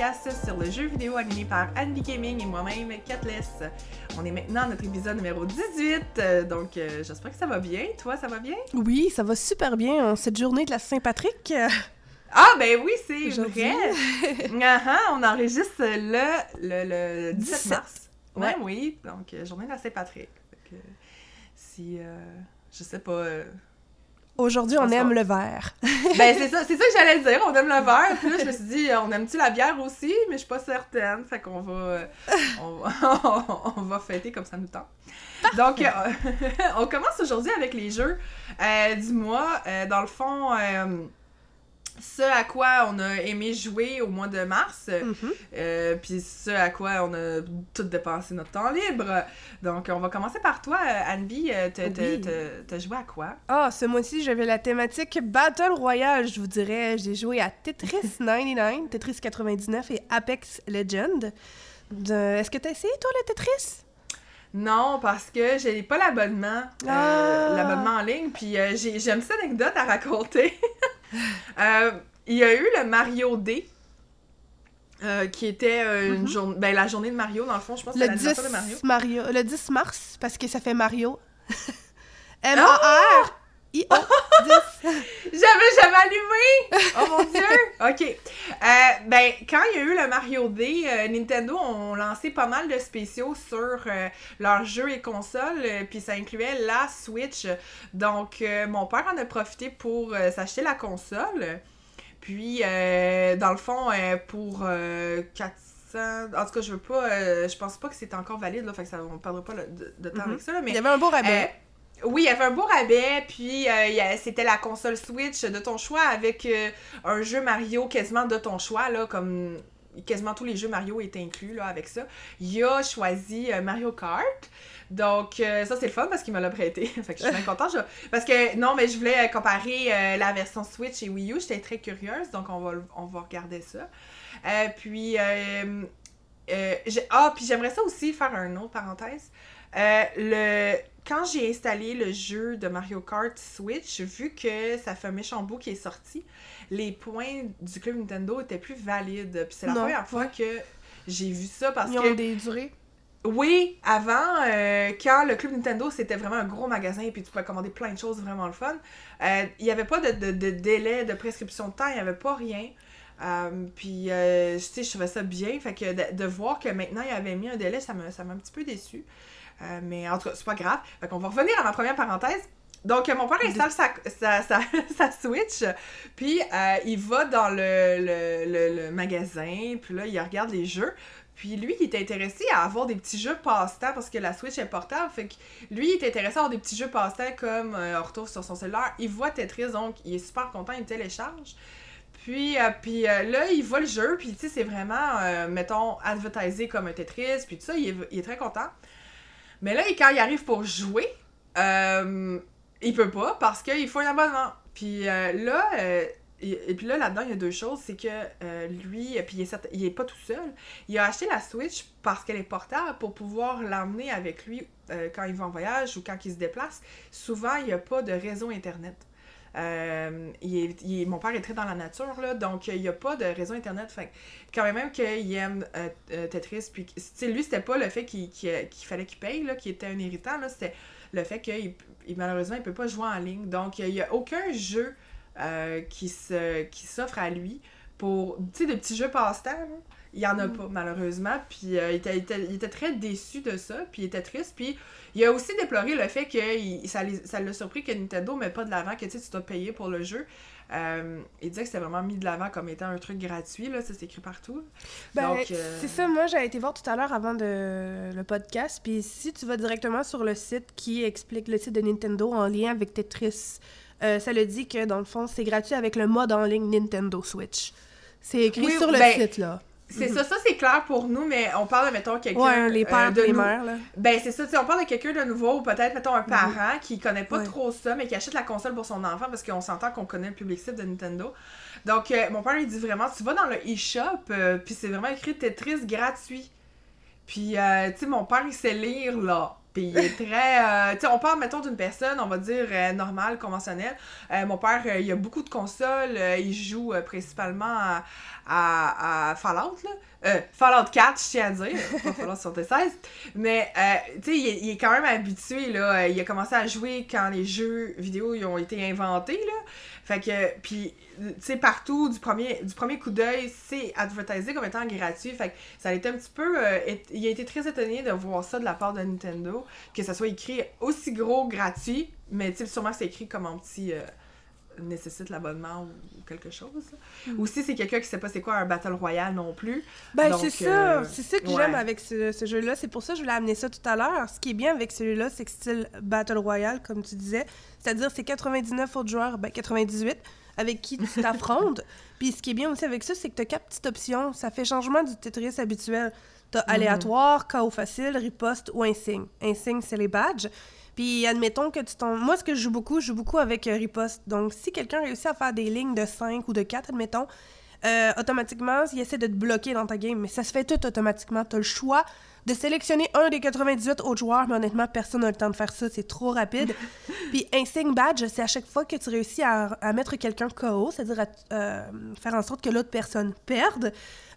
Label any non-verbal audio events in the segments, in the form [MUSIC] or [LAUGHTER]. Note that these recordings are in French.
podcast sur le jeu vidéo animé par Andy Gaming et moi-même, Catless. On est maintenant à notre épisode numéro 18, euh, donc euh, j'espère que ça va bien. Toi, ça va bien? Oui, ça va super bien en cette journée de la Saint-Patrick. Ah, ben oui, c'est vrai! [LAUGHS] Ah, ah, on enregistre le, le, le 17 mars. Ouais, oui, donc euh, journée de la Saint-Patrick. Que, si, euh, je sais pas... Aujourd'hui, on aime le verre. [LAUGHS] Ben, c'est ça, c'est ça que j'allais dire. On aime le verre. Puis là, je me suis dit, on aime-tu la bière aussi? Mais je suis pas certaine. Fait qu'on va, [LAUGHS] on, va- [LAUGHS] on va fêter comme ça nous tente. Donc, euh, on commence aujourd'hui avec les jeux euh, du mois. Euh, dans le fond, euh, ce à quoi on a aimé jouer au mois de mars. Mhm. Euh, puis ce à quoi on a tout dépensé notre temps libre. Donc, on va commencer par toi, euh, Anne-Bie. Euh, T'as Oui. joué à quoi? Ah, ce mois-ci, j'avais la thématique Battle Royale, je vous dirais. J'ai joué à Tetris 99, Tetris 99 et Apex Legend. De- Est-ce que t'as essayé, toi, le Tetris? Non, parce que j'ai pas l'abonnement, euh, Ah. l'abonnement en ligne, puis euh, j'ai j'ai une petite anecdote à raconter. [LAUGHS] Euh, il y a eu le Mario D, euh, qui était euh, une Mhm. journée, ben la journée de Mario dans le fond, je pense que Le c'est 10, l'anniversaire de Mario. Mario. le 10 mars, parce que ça fait Mario. [LAUGHS] Ah! M-A-R-I-O 10. J'avais jamais allumé! Oh mon dieu! [LAUGHS] Ok. Euh, ben, quand il y a eu le Mario D, euh, Nintendo ont lancé pas mal de spéciaux sur euh, leurs jeux et consoles, puis ça incluait la Switch. Donc, mon père en a profité pour s'acheter la console. Puis, dans le fond, pour euh, 400. En tout cas, je veux pas. euh, je pense pas que c'est encore valide, là, fait que ça, on perdra pas le- de, de temps Mhm. avec ça, là, mais. Il y avait un beau rabais. Euh, oui, il y avait un beau rabais, puis euh, c'était la console Switch de ton choix avec euh, un jeu Mario quasiment de ton choix, là, comme quasiment tous les jeux Mario étaient inclus là, avec ça. Il a choisi euh, Mario Kart. Donc, ça, c'est le fun parce qu'il me l'a prêté. [LAUGHS] fait que je suis bien contente. Parce que, non, mais je voulais comparer la version Switch et Wii U. J'étais très curieuse, donc on va, on va regarder ça. Puis, ah, puis j'aimerais ça aussi faire un autre parenthèse. Le... Quand j'ai installé le jeu de Mario Kart Switch, vu que ça fait un méchant bout qui est sorti, les points du club Nintendo étaient plus valides. Puis c'est la Non, première fois que j'ai vu ça parce Ils ont que des durées. oui, avant, euh, quand le Club Nintendo, c'était vraiment un gros magasin et puis tu pouvais commander plein de choses vraiment le fun, euh, il n'y avait pas de, de- de délai de prescription de temps, il n'y avait pas rien. Euh, puis, euh, tu sais, je trouvais ça bien. Fait que de, de voir que maintenant, il avait mis un délai, ça m'a ça m'a un petit peu déçu. Euh, mais en tout cas, c'est pas grave. Fait qu'on va revenir à ma première parenthèse. Donc, mon père installe sa, sa, sa, sa [LAUGHS] Switch, puis euh, il va dans le, le, le, le magasin, puis là, il regarde les jeux. Puis lui, il est intéressé à avoir des petits jeux passe-temps parce que la Switch est portable. Fait que lui, il est intéressé à avoir des petits jeux passe-temps comme euh, on retrouve sur son cellulaire. Il voit Tetris, donc il est super content, il télécharge. Puis, euh, puis euh, là, il voit le jeu, puis tu sais, c'est vraiment, euh, mettons, advertisé comme un Tetris, puis tout ça, il est, il est très content. Mais là, quand il arrive pour jouer, euh, il peut pas parce qu'il faut un abonnement. Puis euh, là, euh, et, puis là, là-dedans, il y a deux choses. C'est que euh, lui, puis il est, pas tout seul. Il a acheté la Switch parce qu'elle est portable pour pouvoir l'emmener avec lui quand il va en voyage ou quand il se déplace. Souvent, il n'y a pas de réseau Internet. Euh, il mon père est très dans la nature, là, donc il n'y a pas de réseau Internet. Que quand même qu'il aime euh, euh, Tetris, puis que- lui, c'était pas le fait qu'il fallait qu'il paye, là, qui était un irritant, c'était le fait qu'il il- malheureusement, il peut pas jouer en ligne. Donc, il n'y a aucun jeu euh, qui se qui s'offre à lui pour, tu sais, des petits jeux passe-temps. Il y en a Mm. pas, malheureusement. Puis euh, il, était, il était- il était très déçu de ça, puis il était triste. Puis il a aussi déploré le fait que il- ça l'a surpris que Nintendo met pas de l'avant, que tu dois payer pour le jeu. Euh, il disait que c'était vraiment mis de l'avant comme étant un truc gratuit, là, ça c'est écrit partout. Ben, Donc, euh, c'est ça, moi j'ai été voir tout à l'heure avant de, le podcast, puis si tu vas directement sur le site qui explique le site de Nintendo en lien avec Tetris, ça le dit que dans le fond c'est gratuit avec le mode en ligne Nintendo Switch. C'est écrit Oui, sur le ben, site là. C'est ça, ça c'est clair pour nous, mais on parle de, mettons, quelqu'un Ouais, les euh, pères, de les mères là. Ben, c'est ça, tu sais, on parle de quelqu'un de nouveau, ou peut-être, mettons, un parent qui connaît pas Ouais. trop ça, mais qui achète la console pour son enfant parce qu'on s'entend qu'on connaît le public cible de Nintendo. Donc, euh, mon père, il dit vraiment, tu vas dans le e-shop, euh, puis c'est vraiment écrit Tetris gratuit. Puis, euh, tu sais, mon père, il sait lire, là. Puis il est très. euh, tu sais, on parle, mettons, d'une personne, on va dire, euh, normale, conventionnelle. Euh, mon père, il a beaucoup de consoles. il joue principalement à, à, Fallout, là. Fallout 4, je tiens à dire. Pas Fallout 76. Mais, tu sais, il, est- quand même habitué, là. Il a commencé à jouer quand les jeux vidéo ont été inventés, là. Fait que, puis, sais, partout, du premier, du premier coup d'œil, c'est advertisé comme étant gratuit. Fait que ça a été un petit peu. euh, et- il a été très étonné de voir ça de la part de Nintendo, que ça soit écrit aussi gros gratuit, mais tu sais, sûrement que c'est écrit comme en petit. euh, nécessite l'abonnement ou quelque chose. là. Mm. Aussi, c'est quelqu'un qui sait pas c'est quoi un Battle Royale non plus. Ben, c'est ça. euh, c'est ça que ouais. j'aime avec ce, ce jeu-là. C'est pour ça que je voulais amener ça tout à l'heure. Ce qui est bien avec celui-là, c'est que style Battle Royale, comme tu disais. C'est-à-dire, c'est 99 autres joueurs, ben 98, avec qui tu t'affrontes. [LAUGHS] Puis ce qui est bien aussi avec ça, c'est que tu as quatre petites options. Ça fait changement du Tetris habituel. Tu as aléatoire, chaos facile, riposte ou insigne. Insigne, c'est les badges. Puis admettons que tu tombes. Moi, ce que je joue beaucoup, je joue beaucoup avec euh, riposte. Donc, si quelqu'un réussit à faire des lignes de 5 ou de 4, admettons, euh, automatiquement, il essaie de te bloquer dans ta game. Mais ça se fait tout automatiquement. Tu as le choix de sélectionner un des 98 autres joueurs, mais honnêtement, personne n'a le temps de faire ça. C'est trop rapide. [LAUGHS] Puis Insigne Badge, c'est à chaque fois que tu réussis à, à mettre quelqu'un KO, c'est-à-dire à euh, faire en sorte que l'autre personne perde,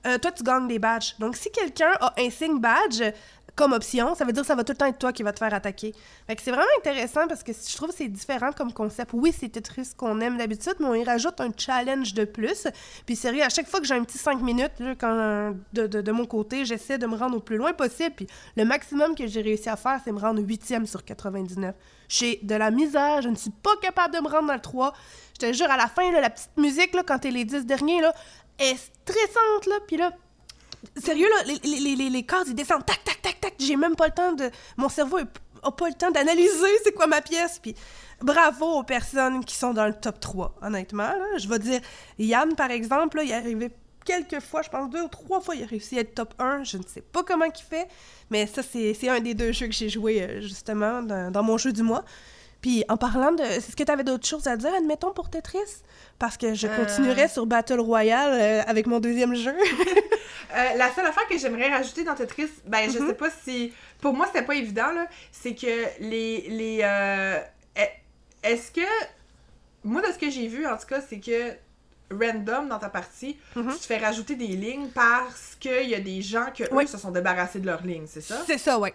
euh, toi, tu gagnes des badges. Donc, si quelqu'un a Insigne Badge comme option, ça veut dire que ça va tout le temps être toi qui va te faire attaquer. Fait que c'est vraiment intéressant parce que je trouve que c'est différent comme concept. Oui, c'est Tetris qu'on aime d'habitude, mais on y rajoute un challenge de plus. Puis sérieux, à chaque fois que j'ai un petit 5 minutes, de, mon côté, j'essaie de me rendre au plus loin possible. Puis le maximum que j'ai réussi à faire, c'est me rendre 8e sur 99. J'ai de la misère, je ne suis pas capable de me rendre dans le 3. Je te jure, à la fin, la petite musique, là, quand t'es les 10 derniers, là, est stressante. Puis là, sérieux, là, les, les, les, les, ils descendent, tac, tac, tac, tac. J'ai même pas le temps de... Mon cerveau est- a pas le temps d'analyser c'est quoi ma pièce. Puis bravo aux personnes qui sont dans le top 3, honnêtement. Là. Je vais dire, Yann, par exemple, là, il est arrivé quelques fois, je pense deux ou trois fois, il a réussi à être top 1. Je ne sais pas comment il fait, mais ça, c'est c'est un des deux jeux que j'ai joué, euh, justement, dans, dans mon jeu du mois. Puis en parlant de... Est-ce que tu avais d'autres choses à dire, admettons, pour Tetris? Parce que je Euh. continuerai sur Battle Royale euh, avec mon deuxième jeu. [LAUGHS] Euh, la seule affaire que j'aimerais rajouter dans Tetris, ben je Mhm. sais pas si. Pour moi, c'était pas évident, là. C'est que les. les est- Est-ce que. Moi, de ce que j'ai vu, en tout cas, c'est que random dans ta partie, Mhm. tu te fais rajouter des lignes parce qu'il y a des gens que Oui. eux se sont débarrassés de leurs lignes, c'est ça? C'est ça, ouais.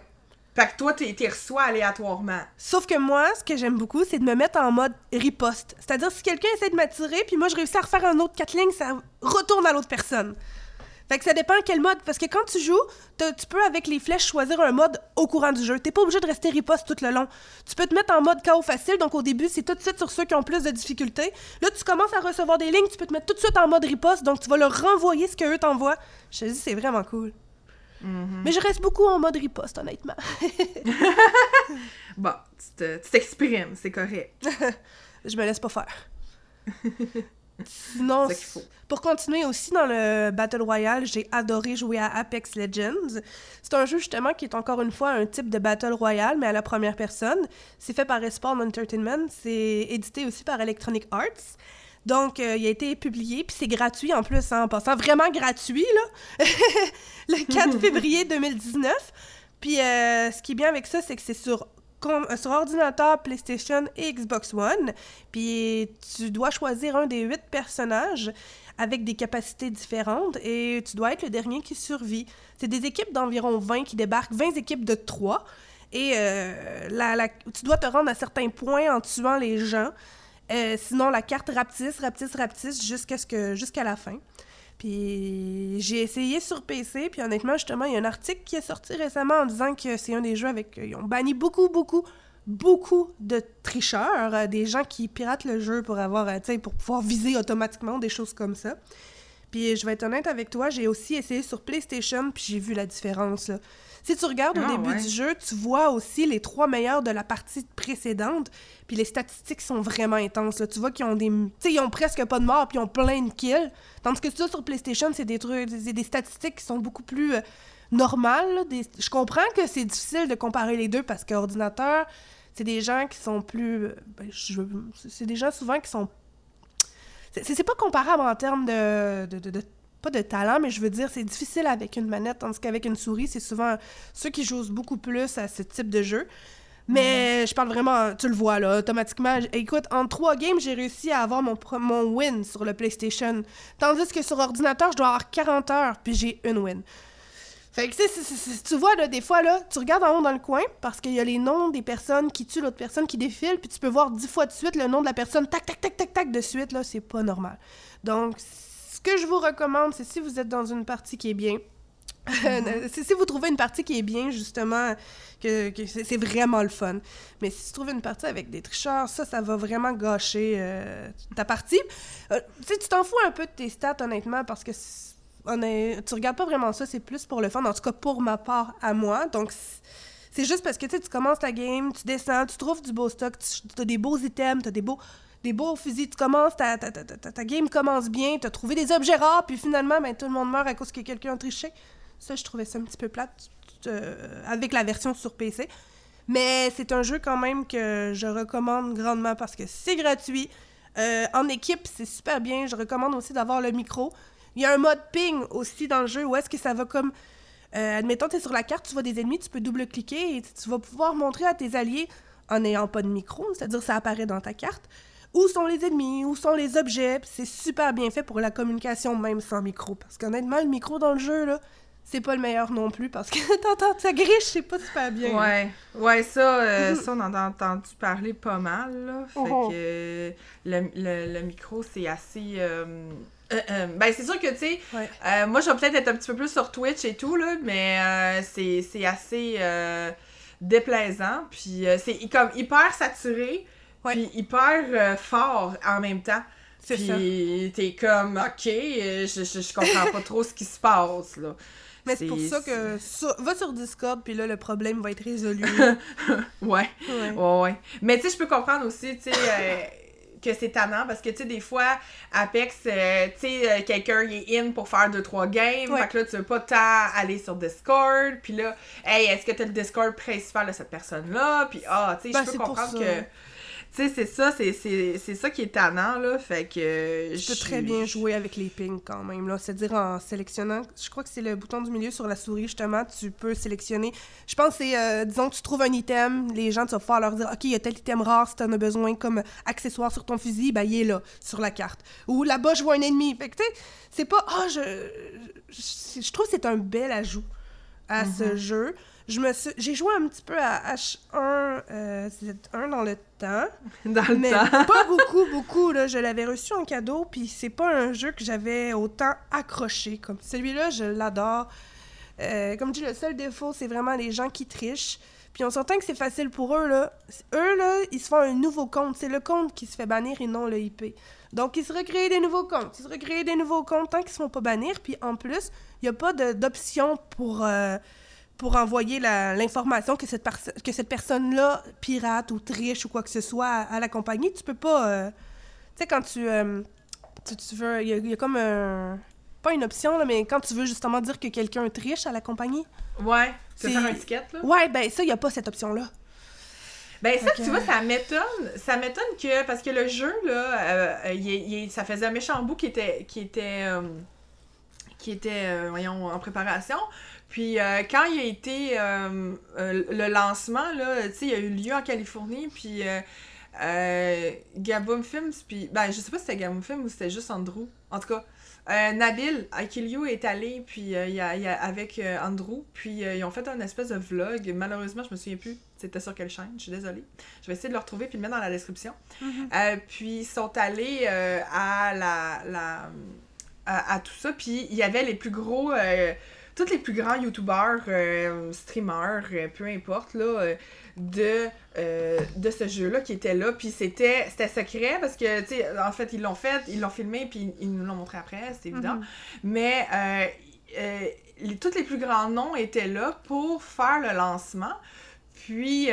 Fait que toi, t'es reçois aléatoirement. Sauf que moi, ce que j'aime beaucoup, c'est de me mettre en mode riposte. C'est-à-dire, si quelqu'un essaie de m'attirer, puis moi, je réussis à refaire un autre quatre lignes, ça retourne à l'autre personne. Fait que ça dépend quel mode. Parce que quand tu joues, tu peux, avec les flèches, choisir un mode au courant du jeu. T'es pas obligé de rester riposte tout le long. Tu peux te mettre en mode chaos facile, donc au début, c'est tout de suite sur ceux qui ont plus de difficultés. Là, tu commences à recevoir des lignes, tu peux te mettre tout de suite en mode riposte, donc tu vas leur renvoyer ce qu'eux t'envoient. Je te dis, c'est vraiment cool. Mhm. Mais je reste beaucoup en mode riposte, honnêtement. [LAUGHS] Bon, tu te- tu t'exprimes, c'est correct. [LAUGHS] Je me laisse pas faire. Sinon, [LAUGHS] faut. pour continuer aussi dans le Battle Royale, j'ai adoré jouer à Apex Legends. C'est un jeu justement qui est encore une fois un type de Battle Royale, mais à la première personne. C'est fait par Respawn Entertainment. C'est édité aussi par Electronic Arts. Donc, euh, il a été publié, puis c'est gratuit en plus, hein, en passant. Vraiment gratuit, là. [LAUGHS] le 4 [LAUGHS] février 2019. Puis, euh, ce qui est bien avec ça, c'est que c'est sur, euh, sur ordinateur, PlayStation et Xbox One. Puis, tu dois choisir un des huit personnages avec des capacités différentes et tu dois être le dernier qui survit. C'est des équipes d'environ 20 qui débarquent, 20 équipes de 3. Et euh, la- la- tu dois te rendre à certains points en tuant les gens. Euh, sinon, la carte rapetisse, rapetisse, rapetisse jusqu'à jusqu'à la fin. Puis j'ai essayé sur PC, puis honnêtement, justement, il y a un article qui est sorti récemment en disant que c'est un des jeux avec... Ils ont banni beaucoup, beaucoup, beaucoup de tricheurs, euh, des gens qui piratent le jeu pour avoir, euh, pour pouvoir viser automatiquement, des choses comme ça. Puis je vais être honnête avec toi, j'ai aussi essayé sur PlayStation, puis j'ai vu la différence, là. Si tu regardes au Ah, début ouais. du jeu, tu vois aussi les trois meilleurs de la partie précédente, puis les statistiques sont vraiment intenses. Là. Tu vois qu'ils ont des... Tu ils ont presque pas de morts, puis ils ont plein de kills. Tandis que ça, sur PlayStation, c'est des trucs... Des statistiques qui sont beaucoup plus euh, normales. là. Des- Je comprends que c'est difficile de comparer les deux, parce qu'ordinateur, c'est des gens qui sont plus... euh, ben, je- C'est des gens souvent qui sont... C'est pas comparable en termes de, de, de- de pas de talent, mais je veux dire, c'est difficile avec une manette, tandis qu'avec une souris, c'est souvent ceux qui jouent beaucoup plus à ce type de jeu. Mais je parle vraiment, tu le vois là, automatiquement. Écoute, en trois games, j'ai réussi à avoir mon, mon win sur le PlayStation. Tandis que sur ordinateur, je dois avoir 40 heures, puis j'ai une win. Fait que, tu vois, là, des fois, là, tu regardes en haut dans le coin parce qu'il y a les noms des personnes qui tuent l'autre personne qui défilent, puis tu peux voir dix fois de suite le nom de la personne, tac, tac, tac, tac, tac, de suite, là, c'est pas normal. Donc, ce que je vous recommande, c'est si vous êtes dans une partie qui est bien, [LAUGHS] mhm. si vous trouvez une partie qui est bien, justement, que, c'est vraiment le fun. Mais si tu trouves une partie avec des tricheurs, ça, ça va vraiment gâcher euh, ta partie. Euh, tu t'en fous un peu de tes stats, honnêtement, parce que on est, tu regardes pas vraiment ça, c'est plus pour le fun, en tout cas pour ma part à moi. Donc, c'est juste parce que tu commences ta game, tu descends, tu trouves du beau stock, tu as des beaux items, tu as des beaux, des beaux fusils, tu commences, ta, ta, ta, ta game commence bien, tu as trouvé des objets rares, puis finalement, ben, tout le monde meurt à cause que quelqu'un a triché. Ça, je trouvais ça un petit peu plate avec la version sur PC. Mais c'est un jeu quand même que je recommande grandement parce que c'est gratuit. Euh, en équipe, c'est super bien. Je recommande aussi d'avoir le micro. Il y a un mode ping aussi dans le jeu où est-ce que ça va comme. Euh, admettons, tu es sur la carte, tu vois des ennemis, tu peux double-cliquer et tu vas pouvoir montrer à tes alliés en n'ayant pas de micro, c'est-à-dire ça apparaît dans ta carte, où sont les ennemis, où sont les objets. C'est super bien fait pour la communication même sans micro. Parce qu'honnêtement, le micro dans le jeu, là, c'est pas le meilleur non plus parce que [LAUGHS] t'entends, ça griche, c'est pas super bien. Ouais, ouais, ça, euh, [LAUGHS] ça, on en a entendu parler pas mal, là. Fait oh. que le, le, micro, c'est assez. Euh, euh, ben, c'est sûr que, tu sais, moi, je vais peut-être être un petit peu plus sur Twitch et tout, là, mais c'est assez déplaisant. Puis c'est comme hyper saturé, puis hyper fort en même temps. Puis t'es comme, ok, je, je, je comprends pas trop ce qui se passe, là. Mais c'est pour ça que va sur Discord, puis là, le problème va être résolu. [LAUGHS] ouais. ouais. Ouais, Mais tu sais, je peux comprendre aussi, tu sais. Que c'est tannant parce que tu sais des fois Apex euh, tu sais euh, quelqu'un est in pour faire deux trois games. Fait que là tu veux pas tant aller sur Discord. Puis là hey est-ce que t'as le Discord principal de cette personne là puis ah tu sais je ben, peux comprendre que tu sais, c'est ça, c'est ça qui est tannant, là. Fait que. Je peux très bien jouer avec les pings quand même, là. C'est-à-dire en sélectionnant, je crois que c'est le bouton du milieu sur la souris, justement, tu peux sélectionner. Je pense que c'est, euh, disons que tu trouves un item, les gens, tu vas pouvoir leur dire, OK, il y a tel item rare, si t'en as besoin comme accessoire sur ton fusil, ben, il est là, sur la carte. Ou là-bas, je vois un ennemi. Fait que, tu sais, c'est pas, ah, je, je. trouve que c'est un bel ajout à ce mm-hmm. jeu. Je me J'ai joué un petit peu à H1, euh, un dans le temps. [LAUGHS] Dans le mais pas beaucoup, beaucoup. Là. Je l'avais reçu en cadeau, puis c'est pas un jeu que j'avais autant accroché. Comme celui-là, je l'adore. Euh, comme dis, le seul défaut, c'est vraiment les gens qui trichent. Puis on s'entend que c'est facile pour eux, là. Eux, là, ils se font un nouveau compte. C'est le compte qui se fait bannir et non le IP. Donc, ils se recréent des nouveaux comptes. Ils se recréent des nouveaux comptes tant qu'ils se font pas bannir. Puis en plus, il n'y a pas d'option pour... Euh, pour envoyer l'information que cette, que cette personne-là pirate ou triche ou quoi que ce soit à, la compagnie. Tu peux pas... Euh, tu sais, quand tu, euh, tu, veux... Il y, a comme un... Pas une option, là, mais quand tu veux justement dire que quelqu'un triche à la compagnie. Ouais, c'est faire un ticket, là? Ouais, ben ça, il n'y a pas cette option-là. Ben ça, tu vois, ça m'étonne. Ça m'étonne que... Parce que le jeu, là, euh, ça faisait un méchant bout qui était... Qui était qui était, voyons, en préparation. Puis euh, quand il a été euh, euh, le lancement, là, tu sais, il a eu lieu en Californie, puis Gaboom Films, puis ben je sais pas si c'était Gaboom Films ou c'était juste Andrew. En tout cas, Nabil Akilio est allé puis il y a, avec Andrew, puis ils ont fait un espèce de vlog. Malheureusement, je me souviens plus c'était sur quelle chaîne, je suis désolée. Je vais essayer de le retrouver puis le mettre dans la description. Mm-hmm. puis ils sont allés à la, la à, tout ça, puis il y avait les plus gros tous les plus grands youtubeurs, euh, streamers, euh, peu importe, là, euh, de, de ce jeu-là qui était là. Puis c'était, c'était secret parce que, tu sais, en fait, ils l'ont fait, ils l'ont filmé, puis ils nous l'ont montré après, c'est évident. Mhm. Mais les, tous les plus grands noms étaient là pour faire le lancement. Puis,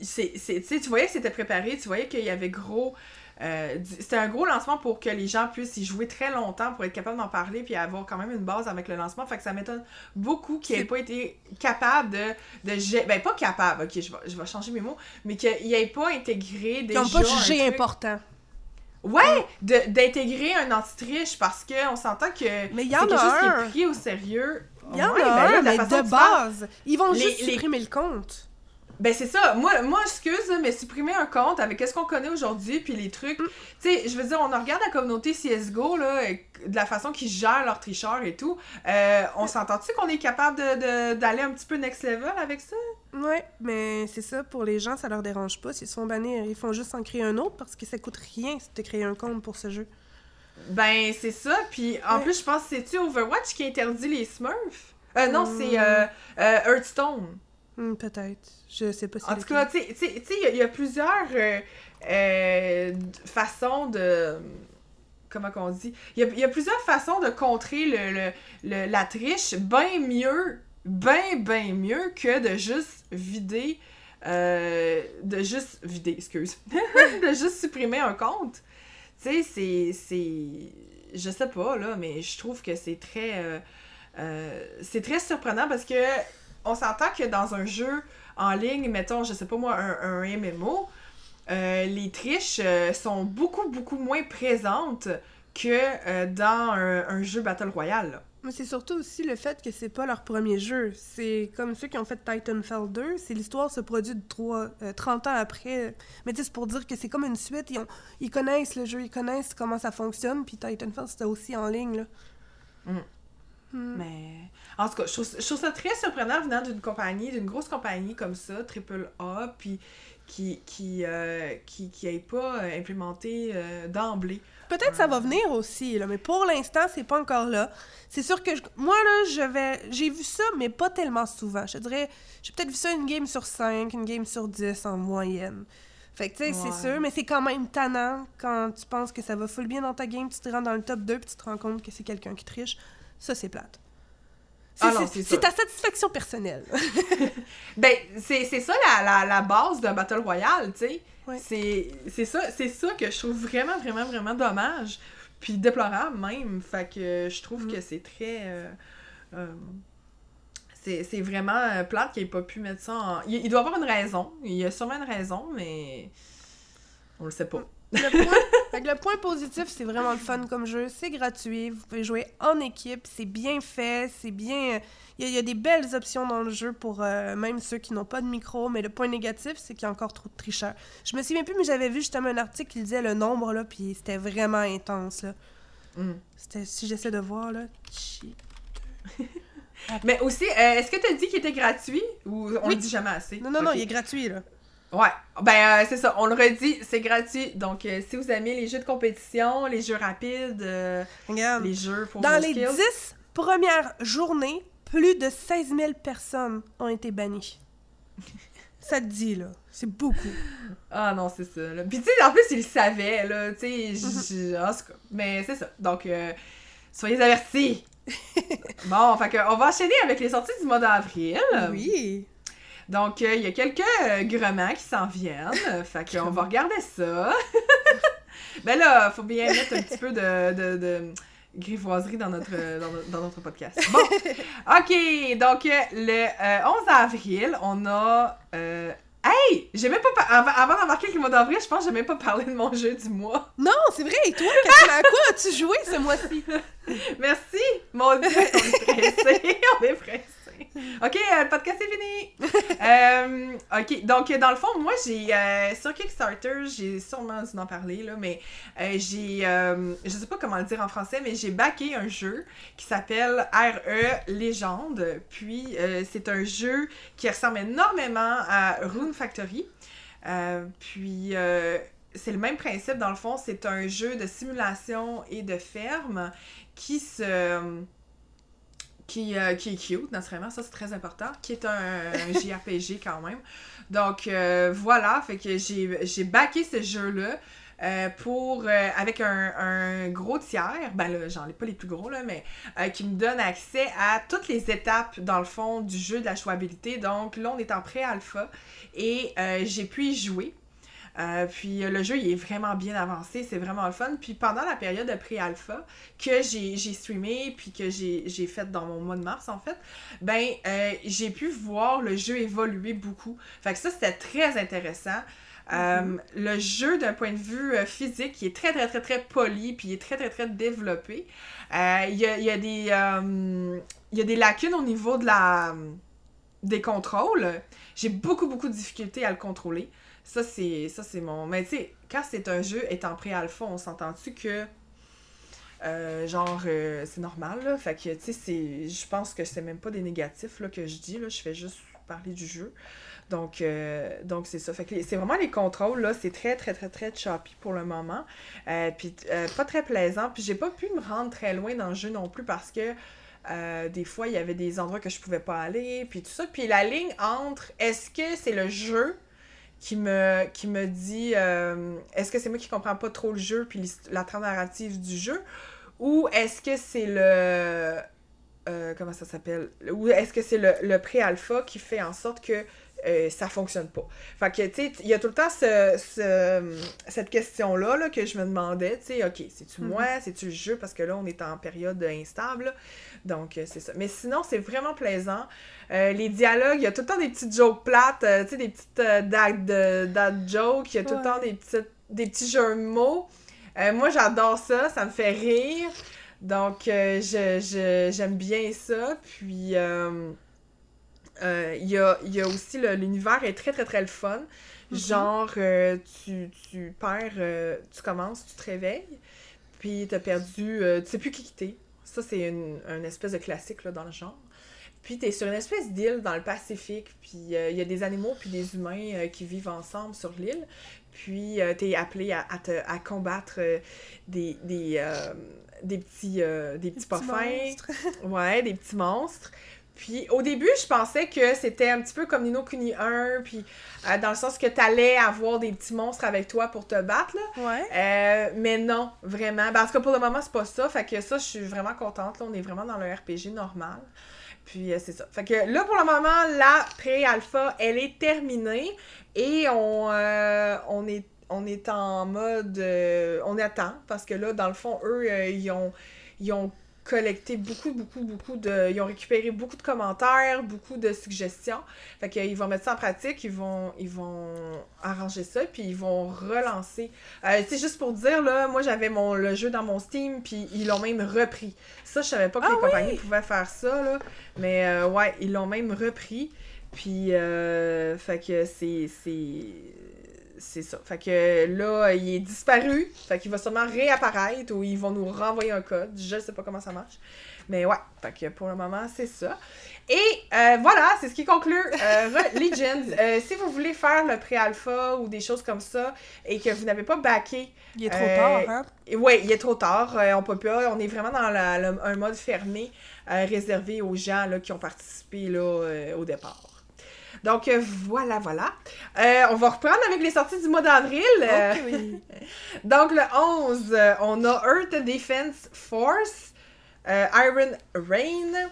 c'est, tu voyais que c'était préparé, tu voyais qu'il y avait gros euh, c'était un gros lancement pour que les gens puissent y jouer très longtemps pour être capable d'en parler puis avoir quand même une base avec le lancement. Fait que ça m'étonne beaucoup qu'ils n'aient pas été capable de, de Ben, pas capable, ok, je vais, je vais changer mes mots, mais qu'ils n'aient pas intégré des Ils n'ont pas jugé important. Ouais, de- d'intégrer un anti-triche parce qu'on s'entend que Mais y c'est en quelque chose qui a est un. pris au sérieux. Il y en Ouais, a ben là, un, mais de parles- base. Ils vont Les- juste les- supprimer le compte. Ben c'est ça. Moi, moi excuse, mais supprimer un compte avec qu'est-ce qu'on connaît aujourd'hui, puis les trucs. Mm. Tu sais, je veux dire, on regarde la communauté CSGO, là, de la façon qu'ils gèrent leurs tricheurs et tout. Euh, on s'entend-tu qu'on est capable de- de- d'aller un petit peu next level avec ça? Ouais, mais c'est ça, pour les gens, ça leur dérange pas. S'ils se font bannir, ils font juste en créer un autre parce que ça coûte rien de créer un compte pour ce jeu. Ben, c'est ça. Puis en Ouais. plus, je pense que c'est-tu Overwatch qui interdit les Smurfs? Euh, non, Mm. c'est euh, euh, Hearthstone. Hmm, Peut-être. Je sais pas si En tout cas, tu sais- il y a- il y, a plusieurs euh, euh, façons de. Comment qu'on dit? Il y a, il y a plusieurs façons de contrer le, le- le- la triche bien mieux, bien, bien mieux que de juste vider. euh, de juste vider, excuse. [LAUGHS] de juste supprimer un compte. Tu sais, c'est. Je sais pas, là, mais je trouve que c'est très. c'est très surprenant parce que on s'entend que dans un jeu en ligne, mettons, je sais pas moi, un, un MMO, euh, les triches euh, sont beaucoup, beaucoup moins présentes que euh, dans un, un jeu Battle Royale. là. Mais c'est surtout aussi le fait que c'est pas leur premier jeu. C'est comme ceux qui ont fait Titanfall 2. C'est l'histoire se produit de trois- euh, 30 ans après. Mais c'est pour dire que c'est comme une suite. Ils, ont- ils connaissent le jeu, ils connaissent comment ça fonctionne. Puis Titanfall, c'était aussi en ligne, là. Mm. Hmm. Mais en tout cas, je trouve, je trouve ça très surprenant venant d'une compagnie, d'une grosse compagnie comme ça, Triple A, puis qui qui, euh, qui, qui ait pas euh, implémenté euh, d'emblée. Peut-être ça va venir aussi, là, mais pour l'instant, c'est pas encore là. C'est sûr que je- moi, là, je vais. J'ai vu ça, mais pas tellement souvent. Je te dirais, j'ai peut-être vu ça une game sur 5, une game sur 10 en moyenne. Fait que, tu sais, Ouais. c'est sûr, mais c'est quand même tannant quand tu penses que ça va full bien dans ta game, tu te rends dans le top 2 puis tu te rends compte que c'est quelqu'un qui triche. Ça, c'est plate. C'est Ah c'est- ta satisfaction personnelle. [LAUGHS] Ben, c'est ça la, la, la base d'un Battle Royale, tu sais. Ouais. C'est ça, c'est ça que je trouve vraiment, vraiment, vraiment dommage. Puis déplorable même. Fait que je trouve Mm. que c'est très. euh, euh, c'est c'est vraiment euh, plate qu'il ait pas pu mettre ça en. Il, il doit avoir une raison. Il y a sûrement une raison, mais. On le sait pas. Le point, fait que le point positif, c'est vraiment le fun comme jeu. C'est gratuit, vous pouvez jouer en équipe, c'est bien fait, c'est bien... Il y, a- il y a des belles options dans le jeu pour euh, même ceux qui n'ont pas de micro, mais le point négatif, c'est qu'il y a encore trop de tricheurs. Je me souviens plus, mais j'avais vu justement un article qui disait le nombre, là, puis c'était vraiment intense, là. Mm. C'était, si j'essaie de voir, là... [LAUGHS] Mais aussi, euh, est-ce que tu as dit qu'il était gratuit ou on Oui. le dit jamais assez? Non, non, non, il est gratuit, là. Ouais, ben euh, c'est ça, on le redit, c'est gratuit. Donc euh, si vous aimez les jeux de compétition, les jeux rapides, euh, Regarde. les jeux pour Dans les skills. 10 premières journées, plus de 16 000 personnes ont été bannies. [LAUGHS] Ça te dit, là. C'est beaucoup. Ah non, c'est ça. Là. Puis tu sais, en plus, il le savait, là, tu sais, [LAUGHS] en tout cas. Mais c'est ça. Donc, euh, soyez avertis. [LAUGHS] bon, fait que, on va enchaîner avec les sorties du mois d'avril. Oui. Donc, euh, il y a quelques euh, grements qui s'en viennent. Euh, fait qu'on va regarder ça. [LAUGHS] ben là, faut bien mettre un petit peu de, de, de grivoiserie dans notre, dans, notre- dans notre podcast. Bon, [LAUGHS] ok, donc euh, le euh, 11 avril, on a... euh, Hey! J'ai même pas... Avant, avant avec le mois d'avril, je pense que j'ai même pas parlé de mon jeu du mois. Non, c'est vrai. Et toi, qu'est-ce que- à quoi as-tu joué ce mois-ci? [LAUGHS] Merci! Mon Dieu, on est pressé! on est pressé! [LAUGHS] Ok, euh, le podcast est fini! [LAUGHS] Euh, ok, donc dans le fond, moi j'ai euh, sur Kickstarter, j'ai sûrement dû en parler, là, mais euh, j'ai. euh, je sais pas comment le dire en français, mais j'ai backé un jeu qui s'appelle RE Légende. Puis euh, c'est un jeu qui ressemble énormément à Rune Factory. Euh, puis. euh, c'est le même principe dans le fond, c'est un jeu de simulation et de ferme qui se qui, euh, qui est cute, naturellement, ça c'est très important, qui est un, un [LAUGHS] JRPG quand même. Donc euh, voilà, fait que j'ai j'ai backé ce jeu-là euh, pour euh, avec un, un gros tiers, ben là j'en ai pas les plus gros là, mais euh, qui me donne accès à toutes les étapes dans le fond du jeu de la jouabilité. Donc là on est en pré-alpha et j'ai pu y jouer. Euh, puis euh, le jeu, il est vraiment bien avancé, c'est vraiment le fun. Puis pendant la période de pré-alpha que j'ai streamé, puis que j'ai fait dans mon mois de mars, en fait, ben, euh, j'ai pu voir le jeu évoluer beaucoup. Fait que ça, c'était très intéressant. Euh, le jeu, d'un point de vue euh, physique, il est très, très, très, très poli, puis il est très, très, très développé. Euh, il, y a, y a des, il y a des lacunes au niveau de la, des contrôles. J'ai beaucoup, beaucoup de difficultés à le contrôler. Ça, c'est, ça, c'est mon... Mais tu sais, quand c'est un jeu étant pré-alpha, on s'entend-tu que... genre, c'est normal, là? Fait que, tu sais, je pense que c'est même pas des négatifs, là, que je dis, là. Je fais juste parler du jeu. Donc, euh, donc c'est ça. Fait que c'est vraiment les contrôles, là, c'est très, très, très, très choppy pour le moment. Euh, puis euh, pas très plaisant. Puis j'ai pas pu me rendre très loin dans le jeu non plus parce que des fois, il y avait des endroits que je pouvais pas aller, puis tout ça. Puis la ligne entre est-ce que c'est le jeu qui me, qui me dit est-ce que c'est moi qui comprends pas trop le jeu puis la trame narrative du jeu? Ou est-ce que c'est le comment ça s'appelle? Ou est-ce que c'est le, le pré-alpha qui fait en sorte que euh, ça fonctionne pas. Fait que, tu sais, il y a tout le temps ce, cette question-là là, que je me demandais, tu sais, OK, c'est-tu mhm. moi, c'est-tu le jeu, parce que là, on est en période instable, donc euh, c'est ça. Mais sinon, c'est vraiment plaisant. Euh, les dialogues, il y a tout le temps des petites jokes plates, tu sais, des petites dad, dad jokes, il y a tout le temps des, petites, des petits jeux de mots. moi, j'adore ça, ça me fait rire. Donc, j'aime je, bien ça. Puis... Euh, il y, a, aussi l'univers est très très très le fun. Mhm. Genre, euh, tu, tu perds, euh, tu commences, tu te réveilles, puis t'as perdu, tu sais plus qui quitter. Ça, c'est une, espèce de classique là, dans le genre. Puis t'es sur une espèce d'île dans le Pacifique, puis il y a des animaux puis des humains qui vivent ensemble sur l'île. Puis t'es appelé à, te, à combattre des, des, des petits, des petits, petits ouais, des petits monstres. Puis au début, je pensais que c'était un petit peu comme Nino Kuni 1, puis euh, dans le sens que t'allais avoir des petits monstres avec toi pour te battre, là. Ouais. Euh, mais non, vraiment. Parce que pour le moment, c'est pas ça. Fait que ça, je suis vraiment contente. Là, on est vraiment dans le RPG normal. Puis euh, c'est ça. Fait que là, pour le moment, la pré-alpha, elle est terminée. Et on, on, est, on est en mode... on attend. Parce que là, dans le fond, eux, ils ont... Ils ont collecté beaucoup, beaucoup, beaucoup de... Ils ont récupéré beaucoup de commentaires, beaucoup de suggestions. Fait qu'ils vont mettre ça en pratique, ils vont, ils vont arranger ça, puis ils vont relancer. Euh, sais, juste pour dire, là, moi, j'avais mon le jeu dans mon Steam, puis ils l'ont même repris. Ça, je savais pas que les ah compagnies pouvaient faire ça, là. Mais euh, ouais, ils l'ont même repris. Puis, euh, fait que c'est c'est ça. Fait que là, il est disparu. Fait qu'il va sûrement réapparaître ou ils vont nous renvoyer un code. Je sais pas comment ça marche. Mais ouais, fait que pour le moment, c'est ça. Et euh, voilà, c'est ce qui conclut euh, [LAUGHS] Legends. Euh, si vous voulez faire le pré-alpha ou des choses comme ça et que vous n'avez pas backé. Il est trop tard, hein? Oui, il est trop tard. on peut pas. On est vraiment dans un mode fermé réservé aux gens là, qui ont participé là, au départ. Donc euh, voilà, voilà. Euh, on va reprendre avec les sorties du mois d'avril. [LAUGHS] Donc le 11, euh, on a Earth Defense Force, Iron Rain.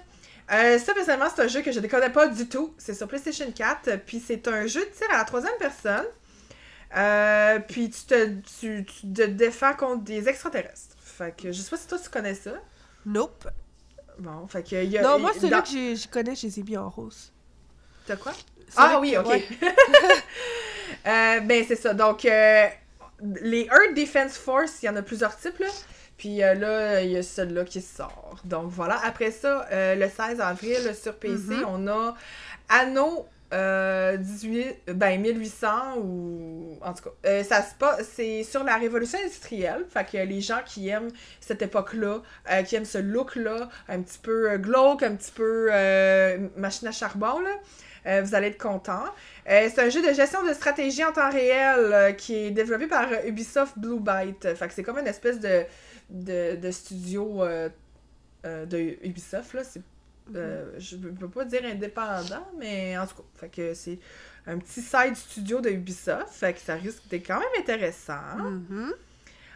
ça, personnellement, c'est un jeu que je ne connais pas du tout. C'est sur PlayStation 4. Puis c'est un jeu de tir à la troisième personne. puis tu te, tu, te défends contre des extraterrestres. Fait que je sais pas si toi tu connais ça. Nope. Bon, fait que y a. Non, moi, celui là que je connais, je les ai mis en rose. T'as quoi? Ah oui, ok. [LAUGHS] Euh, ben, c'est ça. Donc, euh, les Earth Defense Force, il y en a plusieurs types, là. Puis euh, là, il y a celui-là qui sort. Donc voilà. Après ça, le 16 avril sur PC, mm-hmm. on a Anno 18, ben 1800 ou en tout cas, ça se passe, c'est sur la révolution industrielle. Fait que les gens qui aiment cette époque-là, qui aiment ce look-là, un petit peu glauque, un petit peu machine à charbon, là. Euh, vous allez être content. Euh, c'est un jeu de gestion de stratégie en temps réel euh, qui est développé par Ubisoft Blue Byte. Fait que c'est comme une espèce de, de, studio de Ubisoft. Là. Mm-hmm. je ne peux pas dire indépendant, mais en tout cas, fait que c'est un petit side studio de Ubisoft. Fait que ça risque d'être quand même intéressant. Mm-hmm.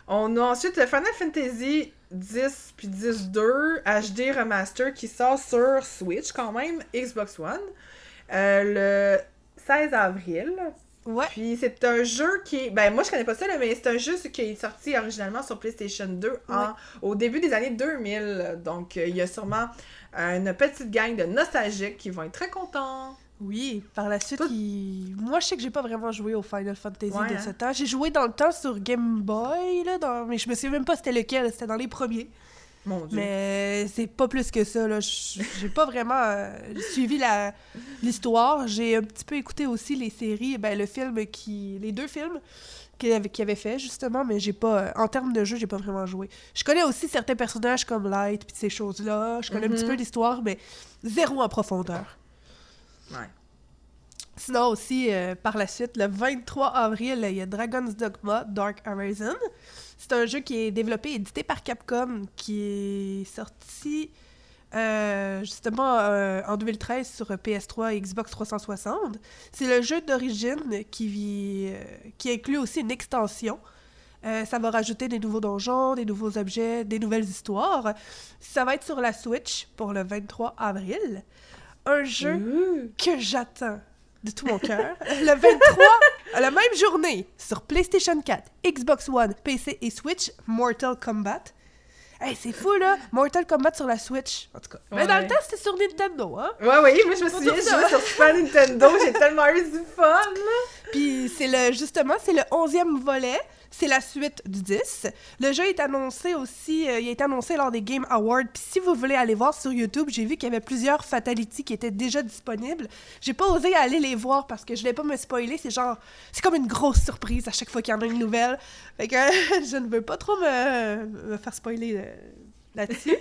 On a ensuite Final Fantasy 10 puis 10-2 HD Remaster qui sort sur Switch quand même, Xbox One. Euh, le 16 avril. Ouais. Puis c'est un jeu qui Ben, moi, je connais pas ça, mais c'est un jeu qui est sorti originalement sur PlayStation 2 en, au début des années 2000. Donc, euh, il y a sûrement une petite gang de nostalgiques qui vont être très contents. Oui, par la suite, il- moi je sais que j'ai pas vraiment joué au Final Fantasy Ouais, de hein? ce temps. J'ai joué dans le temps sur Game Boy, là, dans... mais je me souviens même pas c'était lequel, c'était dans les premiers. Mon dieu. Mais c'est pas plus que ça, là. J'ai pas vraiment euh, suivi la- l'histoire. J'ai un petit peu écouté aussi les séries, ben le film qui... les deux films qu'il avait, qu'il avait fait, justement, mais j'ai pas... euh, En termes de jeu, j'ai pas vraiment joué. Je connais aussi certains personnages comme Light, puis ces choses-là. Je connais un petit Mhm. peu l'histoire, mais zéro en profondeur. Ouais. Sinon aussi, euh, par la suite, le 23 avril, il y a Dragon's Dogma Dark Horizon. C'est un jeu qui est développé et édité par Capcom, qui est sorti euh, justement euh, en 2013 sur PS3 et Xbox 360. C'est le jeu d'origine qui, vit- euh, qui inclut aussi une extension. Ça va rajouter des nouveaux donjons, des nouveaux objets, des nouvelles histoires. Ça va être sur la Switch pour le 23 avril. Un jeu Ouh. que j'attends de tout mon cœur. Le 23, à la même journée, sur PlayStation 4, Xbox One, PC et Switch, Mortal Kombat. Hey, c'est fou, là! Mortal Kombat sur la Switch, en tout cas. Mais dans le temps, c'était sur Nintendo, hein? Ouais, oui, moi je me souviens, je jouais sur Super Nintendo, j'ai tellement eu du fun, là. Puis c'est le, justement, c'est le 11e volet. C'est la suite du 10. Le jeu est annoncé aussi, euh, il a été annoncé lors des Game Awards. Puis si vous voulez aller voir sur YouTube, j'ai vu qu'il y avait plusieurs Fatality qui étaient déjà disponibles. J'ai pas osé aller les voir parce que je voulais pas me spoiler. C'est genre, c'est comme une grosse surprise à chaque fois qu'il y en a une nouvelle. Fait que [LAUGHS] je ne veux pas trop me, me faire spoiler euh, là-dessus.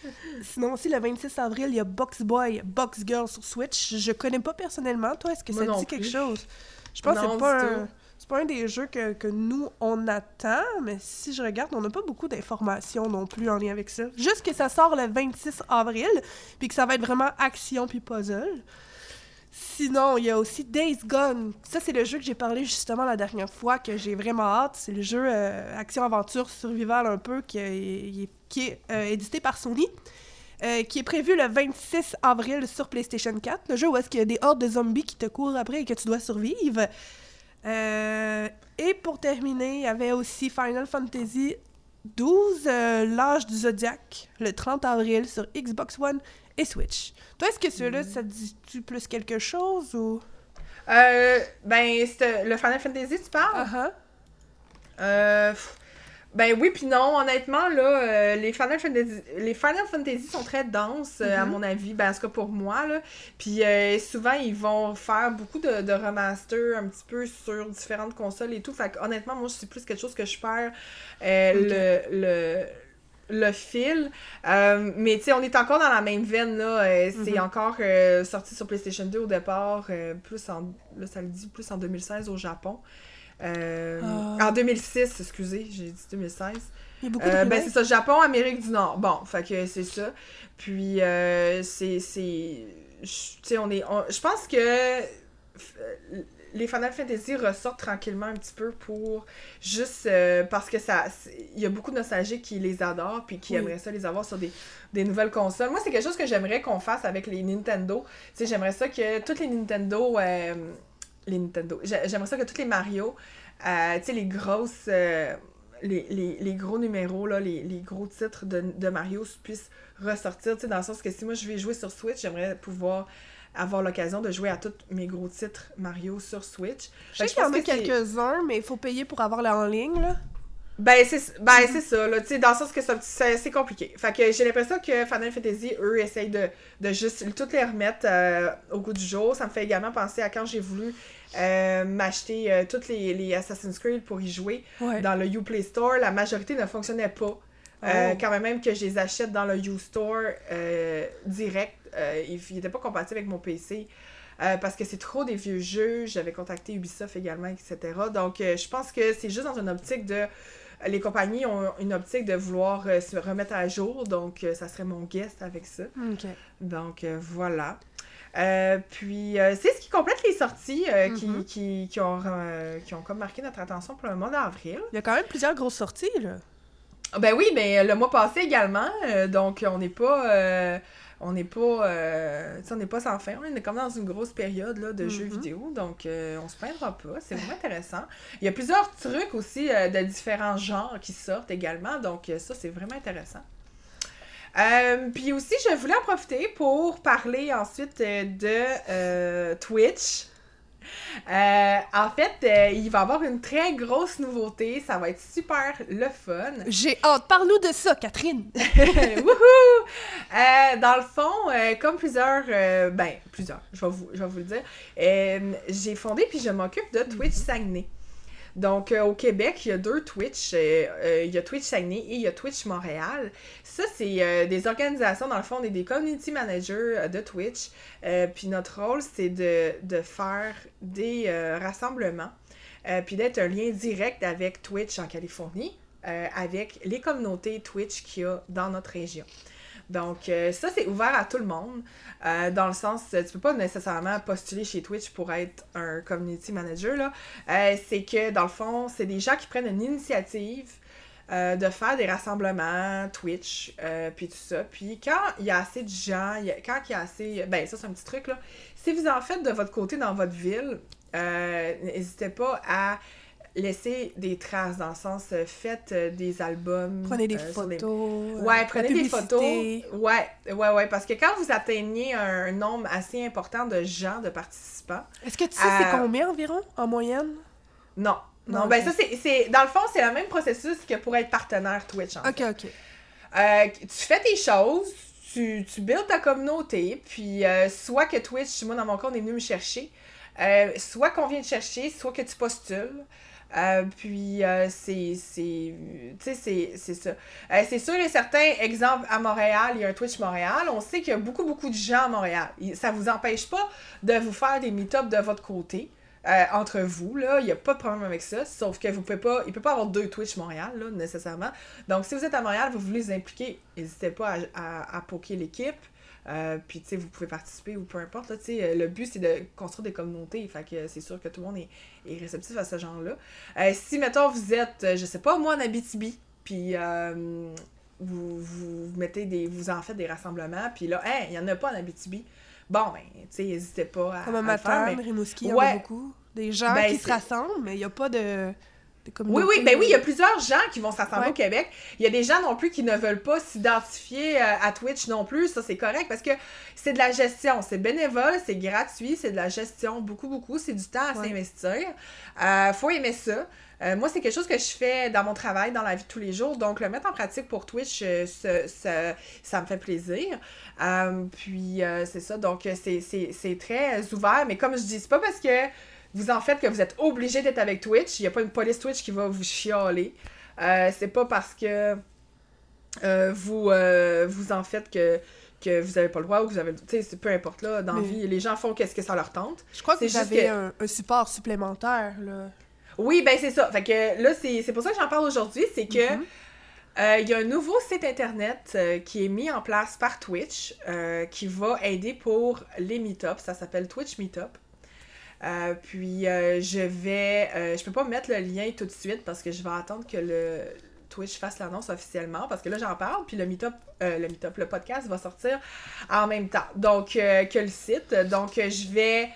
[LAUGHS] Sinon aussi, le 26 avril, il y a Box Boy, Box Girl sur Switch. Je connais pas personnellement. Toi, est-ce que Moi ça te dit quelque chose? Je pense que c'est pas un... C'est pas un des jeux que, que nous, on attend, mais si je regarde, on n'a pas beaucoup d'informations non plus en lien avec ça. Juste que ça sort le 26 avril, puis que ça va être vraiment action puis puzzle. Sinon, il y a aussi Days Gone. Ça, c'est le jeu que j'ai parlé justement la dernière fois, que j'ai vraiment hâte. C'est le jeu euh, action-aventure survival un peu, qui est, qui est euh, édité par Sony. euh, qui est prévu le 26 avril sur PlayStation 4. Le jeu où est-ce qu'il y a des hordes de zombies qui te courent après et que tu dois survivre. Euh, et pour terminer, il y avait aussi Final Fantasy 12, euh, l'âge du Zodiac, le 30 avril sur Xbox One et Switch. Toi, est-ce que ceux-là, ça te dit-tu plus quelque chose ou... Euh, ben, c'est le Final Fantasy, tu parles? Ah ah. Euh, pff, ben oui puis non, honnêtement là, euh, les Final Fantasy, les Final Fantasy sont très denses euh, à Mhm. mon avis, ben en tout cas pour moi là. Puis euh, souvent ils vont faire beaucoup de, de remaster un petit peu sur différentes consoles et tout. Fait que honnêtement moi c'est plus quelque chose que je perds le, le le fil. Euh, mais tu sais, on est encore dans la même veine là. Euh, c'est Mhm. encore euh, sorti sur PlayStation 2 au départ, plus en là ça le dit plus en 2016 au Japon. Euh, Ah. En 2006, excusez, j'ai dit 2016. Il y a beaucoup Euh, de ben remakes. c'est ça, Japon, Amérique du Nord. Bon, fait que c'est ça. Puis euh, c'est c'est tu sais on est je pense que les Final Fantasy ressortent tranquillement un petit peu pour juste euh, parce que ça il y a beaucoup de nostalgiques qui les adorent puis qui Oui. aimeraient ça les avoir sur des, des nouvelles consoles. Moi, c'est quelque chose que j'aimerais qu'on fasse avec les Nintendo. Tu sais, j'aimerais ça que toutes les Nintendo euh, les Nintendo. J'ai- J'aimerais ça que tous les Mario, euh, tu sais, les grosses. euh, les, les, les gros numéros, là, les, les gros titres de, de Mario puissent ressortir, tu sais, dans le sens que si moi je vais jouer sur Switch, j'aimerais pouvoir avoir l'occasion de jouer à tous mes gros titres Mario sur Switch. Je sais qu'il y en a que quelques-uns, mais il faut payer pour avoir la en ligne, là. Ben, c'est ben, c'est ça, là, tu sais, dans le sens que c'est compliqué. Fait que j'ai l'impression que Final Fantasy, eux, essayent de, de juste toutes les remettre euh, au goût du jour. Ça me fait également penser à quand j'ai voulu euh, m'acheter euh, toutes les, les Assassin's Creed pour y jouer Ouais. dans le Uplay Store. La majorité ne fonctionnait pas. Euh, Oh. Quand même que je les achète dans le U-Store euh, direct, ils n'étaient pas compatibles avec mon PC. parce que c'est trop des vieux jeux. J'avais contacté Ubisoft également, etc. Donc, je pense que c'est juste dans une optique de. Les compagnies ont une optique de vouloir euh, se remettre à jour. Donc, euh, ça serait mon guest avec ça. Donc, euh, voilà. Euh, puis, euh, c'est ce qui complète les sorties euh, qui, Mhm. qui, qui ont, qui ont comme marqué notre attention pour le mois d'avril. Il y a quand même plusieurs grosses sorties, là. Ben oui, mais le mois passé également, donc on n'est pas, on n'est pas, on n'est pas sans fin. On est comme dans une grosse période là, de jeux Mhm. vidéo, donc on se plaindra pas. C'est vraiment intéressant. Il y a plusieurs trucs aussi de différents genres qui sortent également, donc ça c'est vraiment intéressant. Euh, puis aussi, je voulais en profiter pour parler ensuite euh, de euh, Twitch. Euh, en fait, il va y avoir une très grosse nouveauté. Ça va être super le fun. J'ai hâte. Parle-nous de ça, Catherine. [LAUGHS] Wouhou! Dans le fond, comme plusieurs, ben, plusieurs, je vais vous, je vais vous le dire, j'ai fondé puis je m'occupe de Twitch Saguenay. Donc, euh, au Québec, il y a deux Twitch. euh, euh, il y a Twitch Saguenay et il y a Twitch Montréal. Ça, c'est des organisations, dans le fond, on est des community managers de Twitch. Puis notre rôle, c'est de, de faire des rassemblements, puis d'être un lien direct avec Twitch en Californie, avec les communautés Twitch qu'il y a dans notre région. Donc, euh, ça, c'est ouvert à tout le monde, euh, dans le sens, euh, tu peux pas nécessairement postuler chez Twitch pour être un community manager, là. C'est que, dans le fond, c'est des gens qui prennent une initiative de faire des rassemblements Twitch, puis tout ça. Puis quand il y a assez de gens, quand il y a assez... Ben, ça, c'est un petit truc, là. Si vous en faites de votre côté dans votre ville, n'hésitez pas à laisser des traces, dans le sens, euh, faites euh, des albums. Prenez des euh, des- photos. euh, Ouais, prenez des photos. Ouais, ouais, ouais, parce que quand vous atteignez un nombre assez important de gens, de participants, Est-ce que tu sais c'est combien environ, en moyenne? non. Non, Non, ben ok. ça, c'est-. Dans le fond, c'est le même processus que pour être partenaire Twitch, en Ok, ok. Euh, tu fais tes choses, tu, tu builds ta communauté, puis soit que Twitch, moi dans mon cas, on est venu me chercher, soit qu'on vient te chercher, soit que tu postules. Euh, puis euh, c'est c'est c'est ça. Euh, c'est sûr et certain exemple à Montréal il y a un Twitch Montréal. On sait qu'il y a beaucoup beaucoup de gens à Montréal. Ça vous empêche pas de vous faire des meet-ups de votre côté euh, entre vous là. Il y a pas de problème avec ça. Sauf que vous pouvez pas il peut pas avoir deux Twitch Montréal là nécessairement. Donc, si vous êtes à Montréal, vous voulez vous impliquer, n'hésitez pas à, à, à poker l'équipe. Euh, puis, tu sais, vous pouvez participer ou peu importe. là, tu sais, le but, c'est de construire des communautés. Fait que c'est sûr que tout le monde est, est réceptif à ce genre-là. Euh, si, mettons, vous êtes, euh, je sais pas, moi, en Abitibi, puis euh, vous, vous mettez des... Vous en faites des rassemblements, puis là, hein, il y en a pas en Abitibi. Bon, ben, tu sais, n'hésitez pas à, Comme un matin, Rimouski, il y en a beaucoup. Des gens Ben, qui se rassemblent, mais il n'y a pas de Oui, oui, ben oui, il y a plusieurs gens qui vont s'assembler Ouais. au Québec. Il y a des gens non plus qui ne veulent pas s'identifier euh, à Twitch non plus. Ça, c'est correct parce que c'est de la gestion. C'est bénévole, c'est gratuit, c'est de la gestion. Beaucoup, beaucoup. C'est du temps à Ouais. s'investir. Euh, faut aimer ça. Euh, moi, c'est quelque chose que je fais dans mon travail, dans la vie de tous les jours. Donc, le mettre en pratique pour Twitch, euh, ça, ça- ça me fait plaisir. Euh, puis, euh, c'est ça. Donc, euh, c'est très ouvert. Mais comme je dis, c'est pas parce que vous en faites que vous êtes obligé d'être avec Twitch. Il n'y a pas une police Twitch qui va vous chialer. Euh, c'est pas parce que euh, vous, euh, vous en faites que, que vous avez pas le droit ou que vous avez. Tu sais, peu importe là, dans Mais- vie, les gens font qu'est-ce que ça leur tente. Je crois que c'est vous avez que- un, un support supplémentaire, là. Oui, ben c'est ça. Fait que là, c'est c'est pour ça que j'en parle aujourd'hui. C'est que. Mhm. Euh, Il y a un nouveau site internet qui est mis en place par Twitch qui va aider pour les meetups. Ça s'appelle Twitch Meetup. Euh, puis euh, je vais. euh, je peux pas mettre le lien tout de suite parce que je vais attendre que le Twitch fasse l'annonce officiellement parce que là j'en parle puis le meetup, euh, le meetup, le podcast va sortir en même temps donc que le site. Donc je vais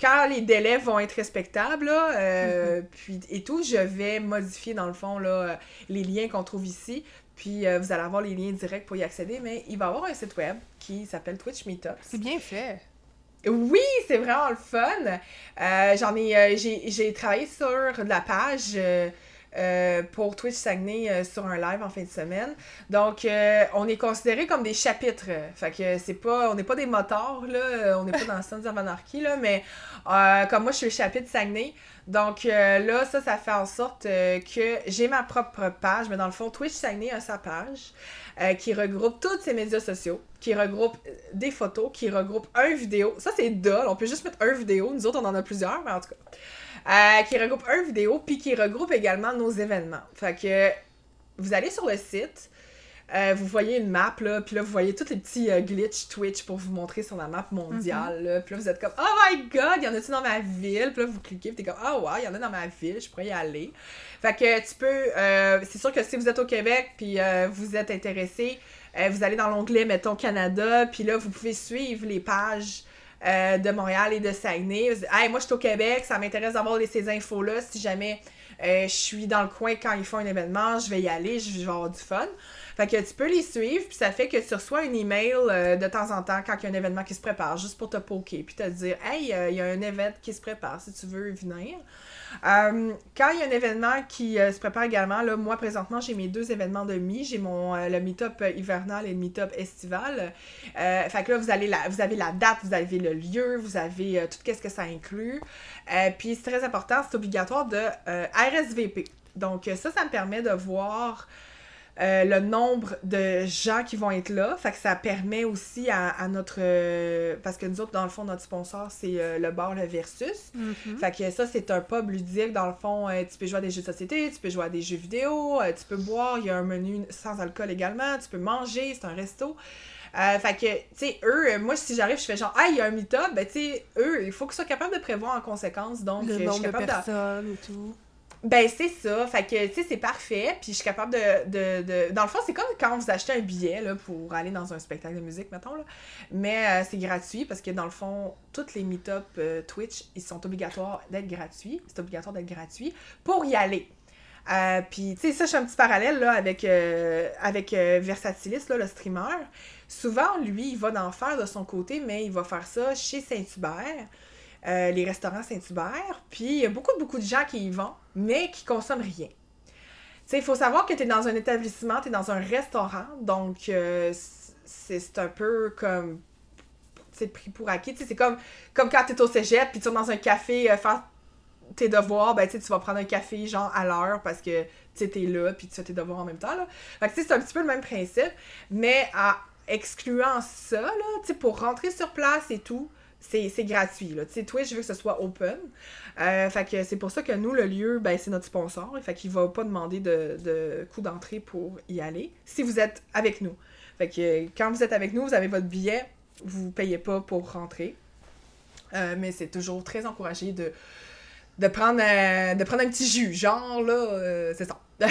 quand les délais vont être respectables là, euh, puis et tout, je vais modifier dans le fond là, les liens qu'on trouve ici. Puis euh, vous allez avoir les liens directs pour y accéder, mais il va y avoir un site web qui s'appelle Twitch Meetups. C'est bien fait. Oui, c'est vraiment le fun. Euh, J'en ai, euh, j'ai, j'ai travaillé sur la page euh, pour Twitch Saguenay euh, sur un live en fin de semaine. Donc, euh, on est considéré comme des chapitres. Fait que c'est pas, on n'est pas des motards là, on n'est pas dans Sons of Anarchy là, mais comme moi je suis le chapitre Saguenay. Donc là, ça, ça fait en sorte que j'ai ma propre page, mais dans le fond, Twitch Saguenay a sa page qui regroupe tous ses médias sociaux, qui regroupe des photos, qui regroupe un vidéo. Ça, c'est dole, on peut juste mettre un vidéo. Nous autres, on en a plusieurs, mais en tout cas. Euh, qui regroupe un vidéo, puis qui regroupe également nos événements. Fait que vous allez sur le site, euh, vous voyez une map, là, puis là, vous voyez tous les petits euh, glitches Twitch pour vous montrer sur la map mondiale. là. Puis là, vous êtes comme « Oh my God, y en a-tu dans ma ville? » Puis là, vous cliquez, puis t'es comme « Oh wow, y en a dans ma ville, je pourrais y aller. » Fait que tu peux... euh, c'est sûr que si vous êtes au Québec, puis vous êtes intéressé, vous allez dans l'onglet, mettons, Canada, puis là, vous pouvez suivre les pages euh, de Montréal et de Saguenay. Hey, moi, je suis au Québec, ça m'intéresse d'avoir ces infos-là. Si jamais euh, je suis dans le coin quand ils font un événement, je vais y aller, je vais avoir du fun. Fait que tu peux les suivre, puis ça fait que tu reçois un email euh, de temps en temps quand il y a un événement qui se prépare, juste pour te poker, puis te dire Hey, il y a un événement qui se prépare si tu veux venir. Euh, quand il y a un événement qui euh, se prépare également, là, moi présentement j'ai mes deux événements de mi. J'ai mon euh, le meet-up hivernal et le meet-up estival. fait que là, vous, allez la, vous avez la date, vous avez le lieu, vous avez tout ce que ça inclut. Puis c'est très important, c'est obligatoire de RSVP. Donc ça, ça me permet de voir euh, le nombre de gens qui vont être là. Fait que ça permet aussi à, notre. Euh, parce que nous autres, dans le fond, notre sponsor, c'est euh, le bar Le Versus. Mhm. Fait que ça, c'est un pub ludique. Dans le fond, tu peux jouer à des jeux de société, tu peux jouer à des jeux vidéo, tu peux boire. Il y a un menu sans alcool également. Tu peux manger, c'est un resto. fait que, tu sais, eux, moi, si j'arrive, je fais genre, ah, il y a un meet-up, ben, tu sais, eux, il faut qu'ils soient capables de prévoir en conséquence. Donc, le je nombre de personnes et tout. Ben, c'est ça. Fait que, tu sais, c'est parfait. Puis je suis capable de, de, de... Dans le fond, c'est comme quand vous achetez un billet là, pour aller dans un spectacle de musique, mettons. Là. Mais euh, c'est gratuit parce que, dans le fond, toutes les meet-up euh, Twitch, ils sont obligatoires d'être gratuits. C'est obligatoire d'être gratuit pour y aller. Euh, puis, tu sais, ça, je fais un petit parallèle là, avec, avec Versatilis, là, le streamer. Souvent, lui, il va d'en faire de son côté, mais il va faire ça chez Saint-Hubert. Les restaurants Saint-Hubert. Puis il y a beaucoup, beaucoup de gens qui y vont, mais qui consomment rien. Il faut savoir que tu es dans un établissement, tu es dans un restaurant, donc euh, c'est un peu comme. C'est pris pour acquis. C'est comme, comme quand tu es au cégep, puis tu es dans un café euh, faire tes devoirs, ben tu vas prendre un café genre à l'heure parce que tu es là, puis tu fais tes devoirs en même temps. Fait que c'est un petit peu le même principe, mais en excluant ça, là, pour rentrer sur place et tout, c'est gratuit. Là. sais, Twitch veut que ce soit open. Euh, fait c'est pour ça que nous, le lieu, ben, c'est notre sponsor. Fait qu'il va pas demander de, de coût d'entrée pour y aller si vous êtes avec nous. Fait que quand vous êtes avec nous, vous avez votre billet, vous payez pas pour rentrer. Euh, mais c'est toujours très encouragé de, prendre, de prendre un petit jus. Genre, là, euh, c'est ça. [LAUGHS]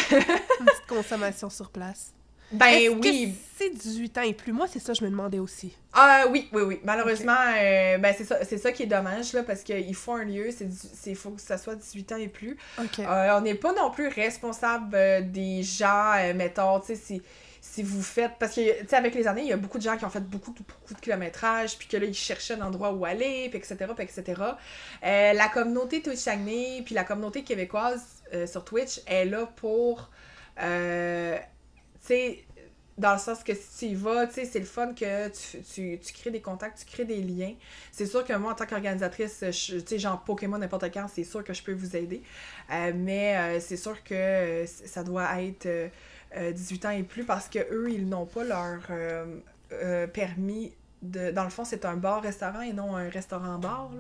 Consommation sur place. Ben oui. c'est 18 ans et plus? Moi, c'est ça, je me demandais aussi. Ah oui, oui, oui. Malheureusement, euh, ben c'est ça, c'est ça qui est dommage, là, parce qu'il faut un lieu, il faut que ça soit 18 ans et plus. Euh, on n'est pas non plus responsable euh, des gens, mettons, tu sais, si, si vous faites. Parce que, tu sais, avec les années, il y a beaucoup de gens qui ont fait beaucoup, beaucoup de kilométrage, puis que là, ils cherchaient un endroit où aller, puis etc., puis etc. la communauté Twitch Saguenay, puis la communauté québécoise sur Twitch est là pour sais, dans le sens que si tu y vas, tu sais, c'est le fun que tu, tu, tu, crées des contacts, tu crées des liens. C'est sûr que moi, en tant qu'organisatrice, tu sais, genre Pokémon n'importe quand, c'est sûr que je peux vous aider. Euh, mais euh, c'est sûr que euh, ça doit être 18 ans et plus parce que eux ils n'ont pas leur permis de, dans le fond, c'est un bar-restaurant et non un restaurant-bar.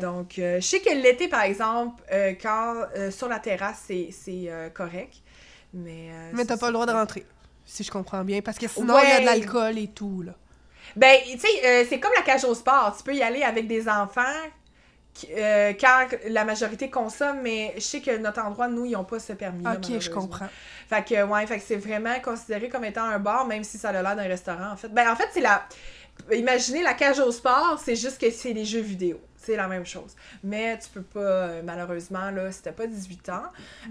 Donc, je sais que l'été, par exemple, quand sur la terrasse, c'est correct. Mais, euh, mais t'as pas le droit de rentrer, si je comprends bien, parce que sinon, il y a de l'alcool et tout, là. Ben, tu sais, euh, c'est comme la cage au sport. Tu peux y aller avec des enfants euh, car la majorité consomme, mais je sais que notre endroit, nous, ils n'ont pas ce permis. Ok, je comprends. Fait que, ouais, fait que c'est vraiment considéré comme étant un bar, même si ça a l'air d'un restaurant, en fait. Ben, en fait, c'est la. Imaginez la cage au sport, c'est juste que c'est des jeux vidéo c'est la même chose. Mais tu peux pas, euh, malheureusement, là, si t'as pas 18 ans.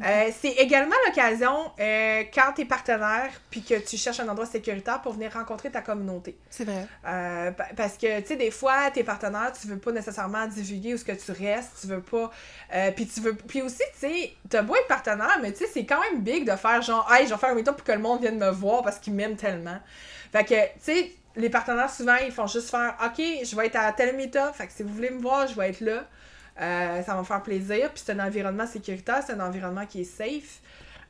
Euh, c'est également l'occasion, euh, quand t'es partenaire, puis que tu cherches un endroit sécuritaire pour venir rencontrer ta communauté. C'est vrai. parce que, tu sais, des fois, t'es partenaire, tu veux pas nécessairement divulguer où ce que tu restes, tu veux pas... puis tu veux... Puis aussi, tu sais, t'as beau être partenaire, mais tu sais, c'est quand même big de faire genre, « Hey, je vais faire un meet-up pour que le monde vienne me voir parce qu'il m'aime tellement. » Fait que, tu sais les partenaires, souvent, ils font juste faire OK, je vais être à tel meet-up, fait que si vous voulez me voir, je vais être là. Euh, ça va me faire plaisir. Puis c'est un environnement sécuritaire, c'est un environnement qui est safe.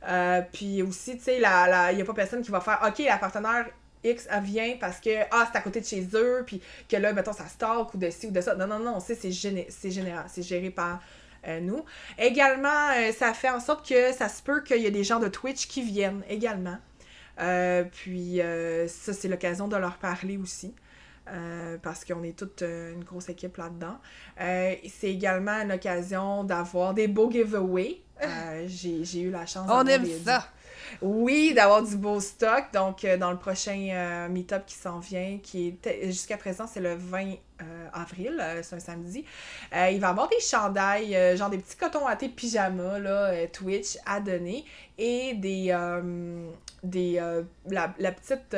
Euh, puis aussi, tu sais, il n'y a pas personne qui va faire OK, la partenaire X, vient parce que ah, c'est à côté de chez eux, puis que là, mettons, ça stalk ou de ci ou de ça. Non, non, non, c'est, c'est, général, c'est géré par euh, nous. Également, ça fait en sorte que ça se peut qu'il y ait des gens de Twitch qui viennent également. Euh, puis euh, ça, c'est l'occasion de leur parler aussi. Euh, parce qu'on est toute une grosse équipe là-dedans. c'est également une occasion d'avoir des beaux giveaways. [LAUGHS] j'ai eu la chance On aime ça! Oui, d'avoir du beau stock. Donc, euh, dans le prochain euh, meet-up qui s'en vient, qui est jusqu'à présent, c'est le 20 euh, avril, c'est un samedi. il va y avoir des chandails, genre des petits cotons à thé pyjama, là, Twitch à donner. Et des. des la, la, petite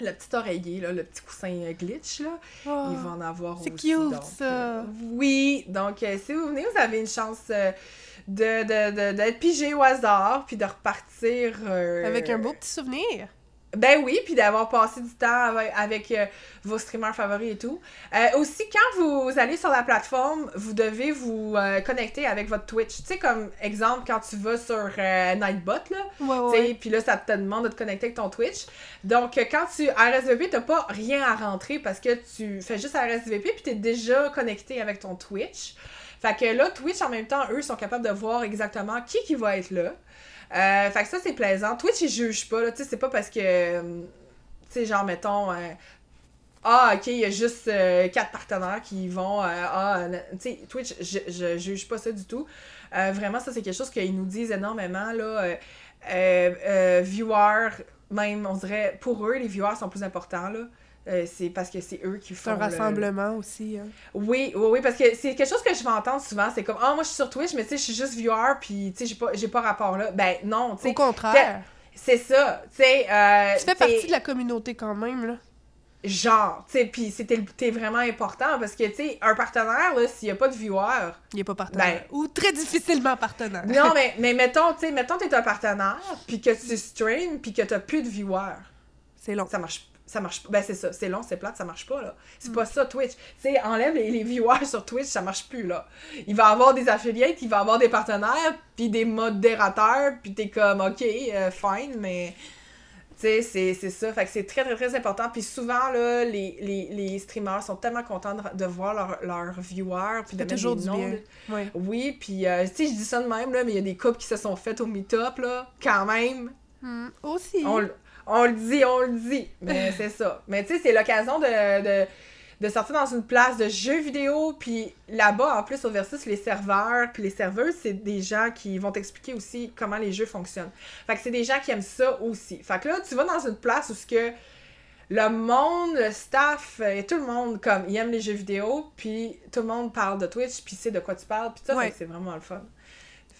le petit oreiller, là, le petit coussin glitch, là, oh, il va en avoir aussi. C'est cute, ça! oui, donc si vous venez, vous avez une chance de, de, d'être pigé au hasard, puis de repartir. Euh, avec un beau petit souvenir. Ben oui, puis d'avoir passé du temps avec, euh, vos streamers favoris et tout. Euh, aussi, quand vous allez sur la plateforme, vous devez vous connecter avec votre Twitch. Tu sais, comme exemple, quand tu vas sur Nightbot, là, ouais, puis là, ça te demande de te connecter avec ton Twitch. Donc, quand tu RSVP, t'as pas rien à rentrer parce que tu fais juste RSVP, puis t'es déjà connecté avec ton Twitch. Fait que là, Twitch, en même temps, eux, sont capables de voir exactement qui qui va être là. Euh, fait que ça, c'est plaisant. Twitch, ils jugent pas, là. Tu sais, c'est pas parce que. Euh, tu sais, genre, mettons. Euh, ah, ok, il y a juste quatre partenaires qui vont. ah, tu sais, Twitch, je, je juge pas ça du tout. vraiment, ça, c'est quelque chose qu'ils nous disent énormément, là. viewers, même, on dirait, pour eux, les viewers sont plus importants, là. Euh, c'est parce que c'est eux qui font. C'est un rassemblement aussi. Hein. Oui, oui, oui, parce que c'est quelque chose que je vais entendre souvent. C'est comme, ah, moi, je suis sur Twitch, mais tu sais, je suis juste viewer, puis tu sais, j'ai pas, j'ai pas rapport là. Ben, non, tu sais. Au contraire. C'est ça, tu sais. Euh, tu fais partie de la communauté quand même, là. Genre, tu sais, puis c'était vraiment important parce que, tu sais, un partenaire, là, s'il n'y a pas de viewer. Il n'est pas partenaire. Ben, Ou très difficilement partenaire. Non, [LAUGHS] mais, mais mettons, tu sais, mettons, t'es un partenaire, puis que tu stream, puis que t'as plus de viewers. C'est long. Ça marche ça marche pas. Ben, c'est ça. C'est long, c'est plate, ça marche pas, là. C'est mm. pas ça, Twitch. Tu sais, enlève les, viewers sur Twitch, ça marche plus, là. Il va avoir des affiliates, il va avoir des partenaires, puis des modérateurs, puis t'es comme, OK, euh, fine, mais... Tu sais, c'est ça. Fait que c'est très, très, très important. Puis souvent, là, les, les, les streamers sont tellement contents de, voir leurs leur viewers, puis de mettre toujours des noms. Oui, puis, euh, tu sais, je dis ça de même, là, mais il y a des couples qui se sont faites au meet-up, là, quand même. Mm, aussi. On le dit, on le dit. Mais [LAUGHS] c'est ça. Mais tu sais, c'est l'occasion de, de, sortir dans une place de jeux vidéo. Puis là-bas, en plus, au Versus, les serveurs puis les serveuses, c'est des gens qui vont t'expliquer aussi comment les jeux fonctionnent. Fait que c'est des gens qui aiment ça aussi. Fait que là, tu vas dans une place où ce que le monde, le staff et tout le monde, comme, ils aiment les jeux vidéo, puis tout le monde parle de Twitch, puis sait de quoi tu parles, puis ça, c'est vraiment le fun.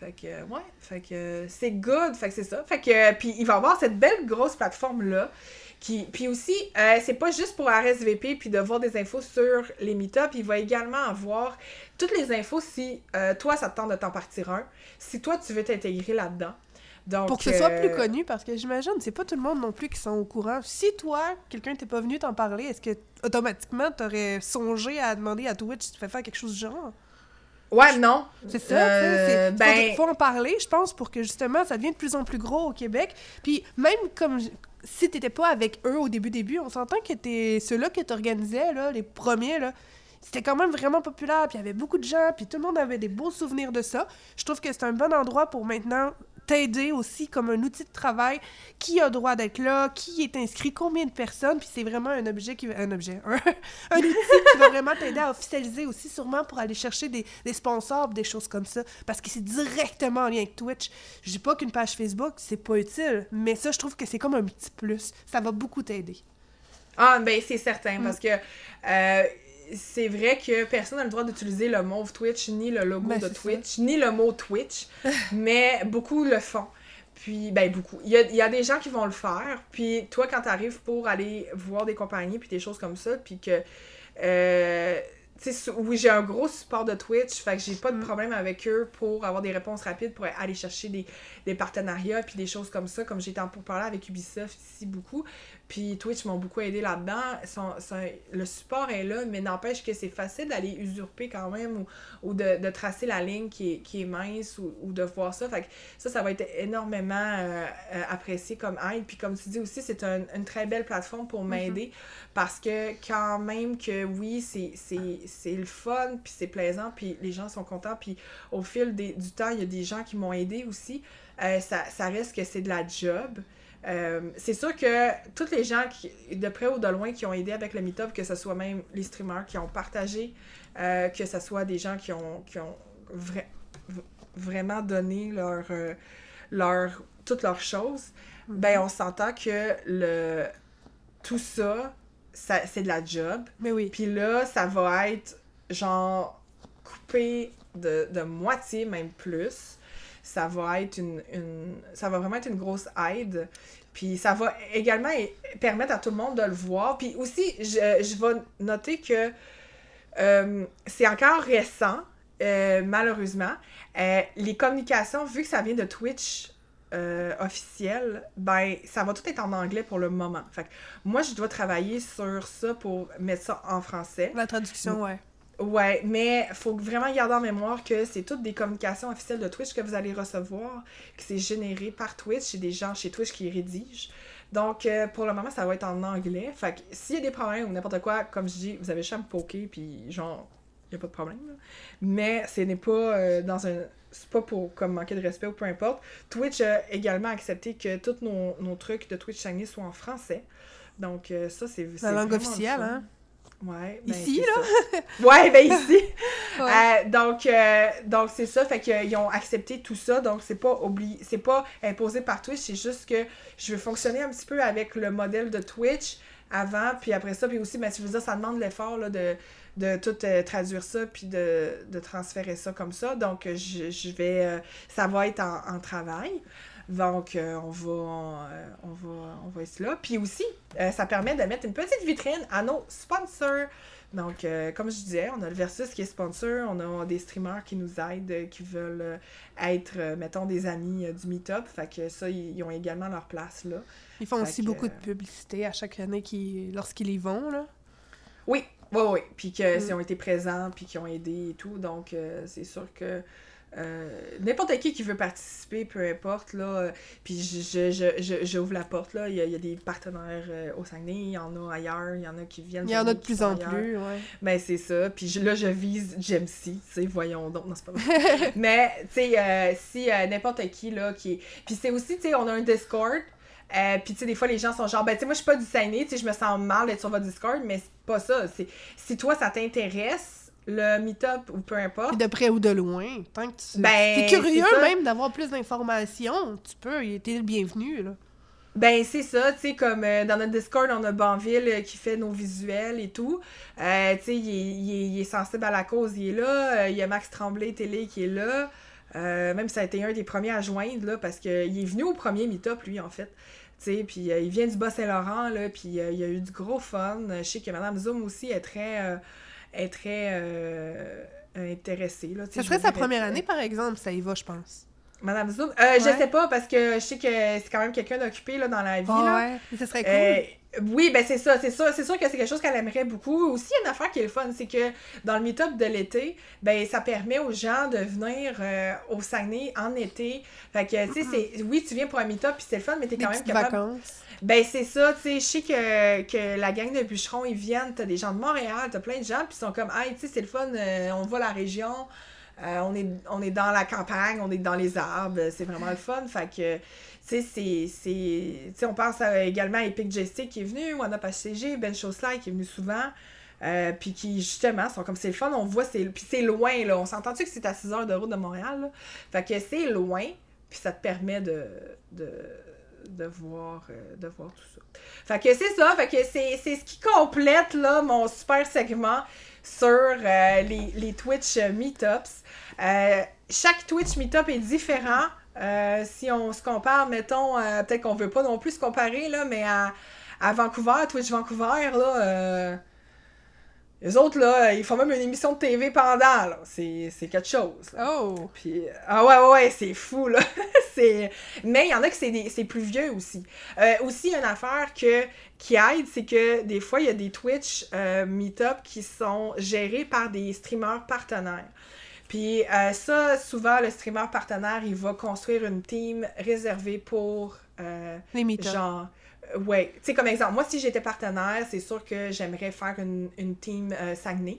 Fait que, ouais, fait que c'est good, fait que c'est ça. Fait que, puis il va avoir cette belle grosse plateforme-là. Qui, puis aussi, euh, c'est pas juste pour RSVP puis de voir des infos sur les meet-ups, il va également avoir toutes les infos si euh, toi, ça te tente de t'en partir un, si toi, tu veux t'intégrer là-dedans. Donc, pour que ce soit plus euh, connu, parce que j'imagine, c'est pas tout le monde non plus qui sont au courant. Si toi, quelqu'un t'est pas venu t'en parler, est-ce que automatiquement t'aurais songé à demander à Twitch si tu fais faire quelque chose du genre? Ouais, non. C'est ça. Euh, ben... faut, en parler, je pense, pour que justement ça devienne de plus en plus gros au Québec. Puis même comme si t'étais pas avec eux au début début, on s'entend que ceux-là que t'organisais là, les premiers là. C'était quand même vraiment populaire, puis il y avait beaucoup de gens, puis tout le monde avait des beaux souvenirs de ça. Je trouve que c'est un bon endroit pour maintenant t'aider aussi comme un outil de travail. Qui a droit d'être là, qui est inscrit, combien de personnes, puis c'est vraiment un objet qui un objet, [LAUGHS] un, outil qui va vraiment t'aider à officialiser aussi sûrement pour aller chercher des, des sponsors, des choses comme ça, parce que c'est directement en lien avec Twitch. Je dis pas qu'une page Facebook c'est pas utile, mais ça je trouve que c'est comme un petit plus. Ça va beaucoup t'aider. Ah ben c'est certain mm. parce que euh, c'est vrai que personne n'a le droit d'utiliser le mot Twitch, ni le logo ben, de Twitch, ni le mot Twitch, [LAUGHS] mais beaucoup le font. Puis, ben, beaucoup. Il y a, des gens qui vont le faire. Puis, toi, quand tu arrives pour aller voir des compagnies, puis des choses comme ça, puis que. Euh, oui, j'ai un gros support de Twitch, fait que j'ai pas de mm. problème avec eux pour avoir des réponses rapides, pour aller chercher des, des partenariats, puis des choses comme ça, comme j'étais en pour parler avec Ubisoft ici beaucoup. Puis Twitch m'ont beaucoup aidé là-dedans. Le support est là, mais n'empêche que c'est facile d'aller usurper quand même ou, de, tracer la ligne qui est, mince ou, de voir ça. Fait que ça, ça va être énormément euh, euh, apprécié comme aide. Puis comme tu dis aussi, c'est une très belle plateforme pour mm-hmm. m'aider parce que quand même que oui, c'est le fun, puis c'est plaisant, puis les gens sont contents. Puis au fil du temps, il y a des gens qui m'ont aidé aussi. Euh, ça, ça reste que c'est de la job. Euh, c'est sûr que tous les gens qui, de près ou de loin qui ont aidé avec le Meetup, que ce soit même les streamers qui ont partagé, euh, que ce soit des gens qui ont, qui ont vraiment donné leur, euh, leur, toutes leurs choses, ben on s'entend que le tout ça, ça c'est de la job. Mais oui. Puis là, ça va être genre coupé de, de moitié, même plus. Ça va être une, une- ça va vraiment être une grosse aide. Puis ça va également permettre à tout le monde de le voir. Puis aussi, je, je vais noter que euh, c'est encore récent, euh, malheureusement. Euh, les communications, vu que ça vient de Twitch officiel, ben ça va tout être en anglais pour le moment. Fait que moi, je dois travailler sur ça pour mettre ça en français. La traduction, ouais. Ouais, mais faut vraiment garder en mémoire que c'est toutes des communications officielles de Twitch que vous allez recevoir, que c'est généré par Twitch, c'est des gens chez Twitch qui rédigent. Donc, euh, pour le moment, ça va être en anglais. Fait que s'il y a des problèmes ou n'importe quoi, comme je dis, vous avez me poker, puis genre, il n'y a pas de problème. là. Mais ce n'est pas euh, dans un. C'est pas pour comme manquer de respect ou peu importe. Twitch a également accepté que tous nos, nos trucs de Twitch Shiny soient en français. Donc, euh, ça, c'est. c'est La langue officielle, fun. hein? Ouais. ben, Ici, ça. Ouais, ben ici. [LAUGHS] Ouais. Euh, donc, euh, donc c'est ça, fait qu'ils ont accepté tout ça, donc c'est pas obli c'est pas imposé par Twitch, c'est juste que je veux fonctionner un petit peu avec le modèle de Twitch avant, puis après ça, puis aussi, ben, je veux dire, ça demande l'effort là, de, de tout euh, traduire ça, puis de, de transférer ça comme ça, donc je, je vais, euh, ça va être en, en travail. Donc, euh, on, va, euh, on, va, on va être là. Puis aussi, euh, ça permet de mettre une petite vitrine à nos sponsors. Donc, euh, comme je disais, on a le Versus qui est sponsor, on a des streamers qui nous aident, qui veulent être, mettons, des amis du Meetup. Fait que ça, ils, ont également leur place là. Ils font Fait aussi que- beaucoup de publicité à chaque année qui... lorsqu'ils y vont, là. Oui, oui, oui. Puis que Mm. ont été présents, puis qu'ils ont aidé et tout. Donc, c'est sûr que euh, n'importe qui qui veut participer, peu importe, là. euh, puis je, je, je, j'ouvre la porte, là. Il y a, il y a des partenaires euh, au Saguenay, il y en a ailleurs, il y en a qui viennent. Il y en a de plus en ailleurs. plus, ouais. Ben, c'est ça. Puis je- là, je vise Jamesy, tu sais, voyons donc. Non, c'est pas vrai. [LAUGHS] Mais, tu sais, euh, si n'importe qui, là, qui est... Puis c'est aussi, tu sais, on a un Discord. Euh, puis, tu sais, des fois, les gens sont genre, ben, tu sais, moi, je suis pas du Saguenay, tu sais, je me sens mal d'être sur votre Discord, mais c'est pas ça. C'est Si toi, ça t'intéresse, le meet-up ou peu importe, Puis de près ou de loin, tant que tu... Ben, T'es curieux même d'avoir plus d'informations, tu peux, il était le bienvenu, là. Ben, c'est ça, tu sais, comme euh, dans notre Discord, on a Banville euh, qui fait nos visuels et tout. Euh, tu sais, il, est- il est- il est sensible à la cause, il est là. Il y a Max Tremblay Télé qui est là. Même ça a été un des premiers à joindre, là, parce qu'il est venu au premier meet-up, lui, en fait. Tu sais, puis euh, il vient du Bas-Saint-Laurent, là, puis euh, il y a eu du gros fun. Je sais que Madame Zoom aussi est très, euh, est très euh, intéressée, là. Ça je serait sa première année, par exemple, ça y va, je pense. Madame Zoom? Euh, Je Ouais. sais pas, parce que je sais que c'est quand même quelqu'un d'occupé, là, dans la vie, là. ouais, mais ça serait cool. Euh, oui, ben c'est ça, c'est ça. C'est sûr que c'est quelque chose qu'elle aimerait beaucoup. Aussi, il y a une affaire qui est le fun, c'est que dans le meet-up de l'été, ben ça permet aux gens de venir euh, au Saguenay en été. Fait que, tu sais, c'est... Oui, tu viens pour un meet-up, puis c'est le fun, mais t'es quand même capable... vacances. Ben c'est ça, tu sais, je sais que, que la gang de bûcherons, ils viennent, t'as des gens de Montréal, t'as plein de gens, puis ils sont comme, hey, tu sais, c'est le fun, euh, on à la région, euh, on, est, on est dans la campagne, on est dans les arbres, c'est vraiment le fun, fait que, tu sais, c'est, on pense également à Epic Jessie qui est venu, Up HCG, Ben Showslide qui est venu souvent, euh, puis qui, justement, sont comme, c'est le fun, on voit, c'est, puis c'est loin, là, on s'entend-tu que c'est à 6 heures de route de Montréal, là? Fait que c'est loin, puis ça te permet de, de voir, euh, de voir tout ça. Fait que c'est ça, fait que c'est, ce qui complète, là, mon super segment sur euh, les, les Twitch Meetups. Euh, chaque Twitch Meetup est différent. Si on se compare, mettons, peut-être qu'on veut pas non plus se comparer, là, mais à, à Vancouver, Twitch Vancouver, là, les autres, là, ils font même une émission de TV pendant, là. C'est, c'est quelque chose. là. Oh! Puis, ah ouais, ouais, ouais, c'est fou, là. [LAUGHS] c'est... Mais il y en a que c'est, des- c'est plus vieux aussi. Euh, aussi, une affaire que, qui aide, c'est que des fois, il y a des Twitch euh, Meetup qui sont gérés par des streamers partenaires. Puis euh, ça, souvent, le streamer partenaire, il va construire une team réservée pour euh, Les meet Genre, euh, ouais. Tu sais, comme exemple, moi, si j'étais partenaire, c'est sûr que j'aimerais faire une, une team euh, Saguenay.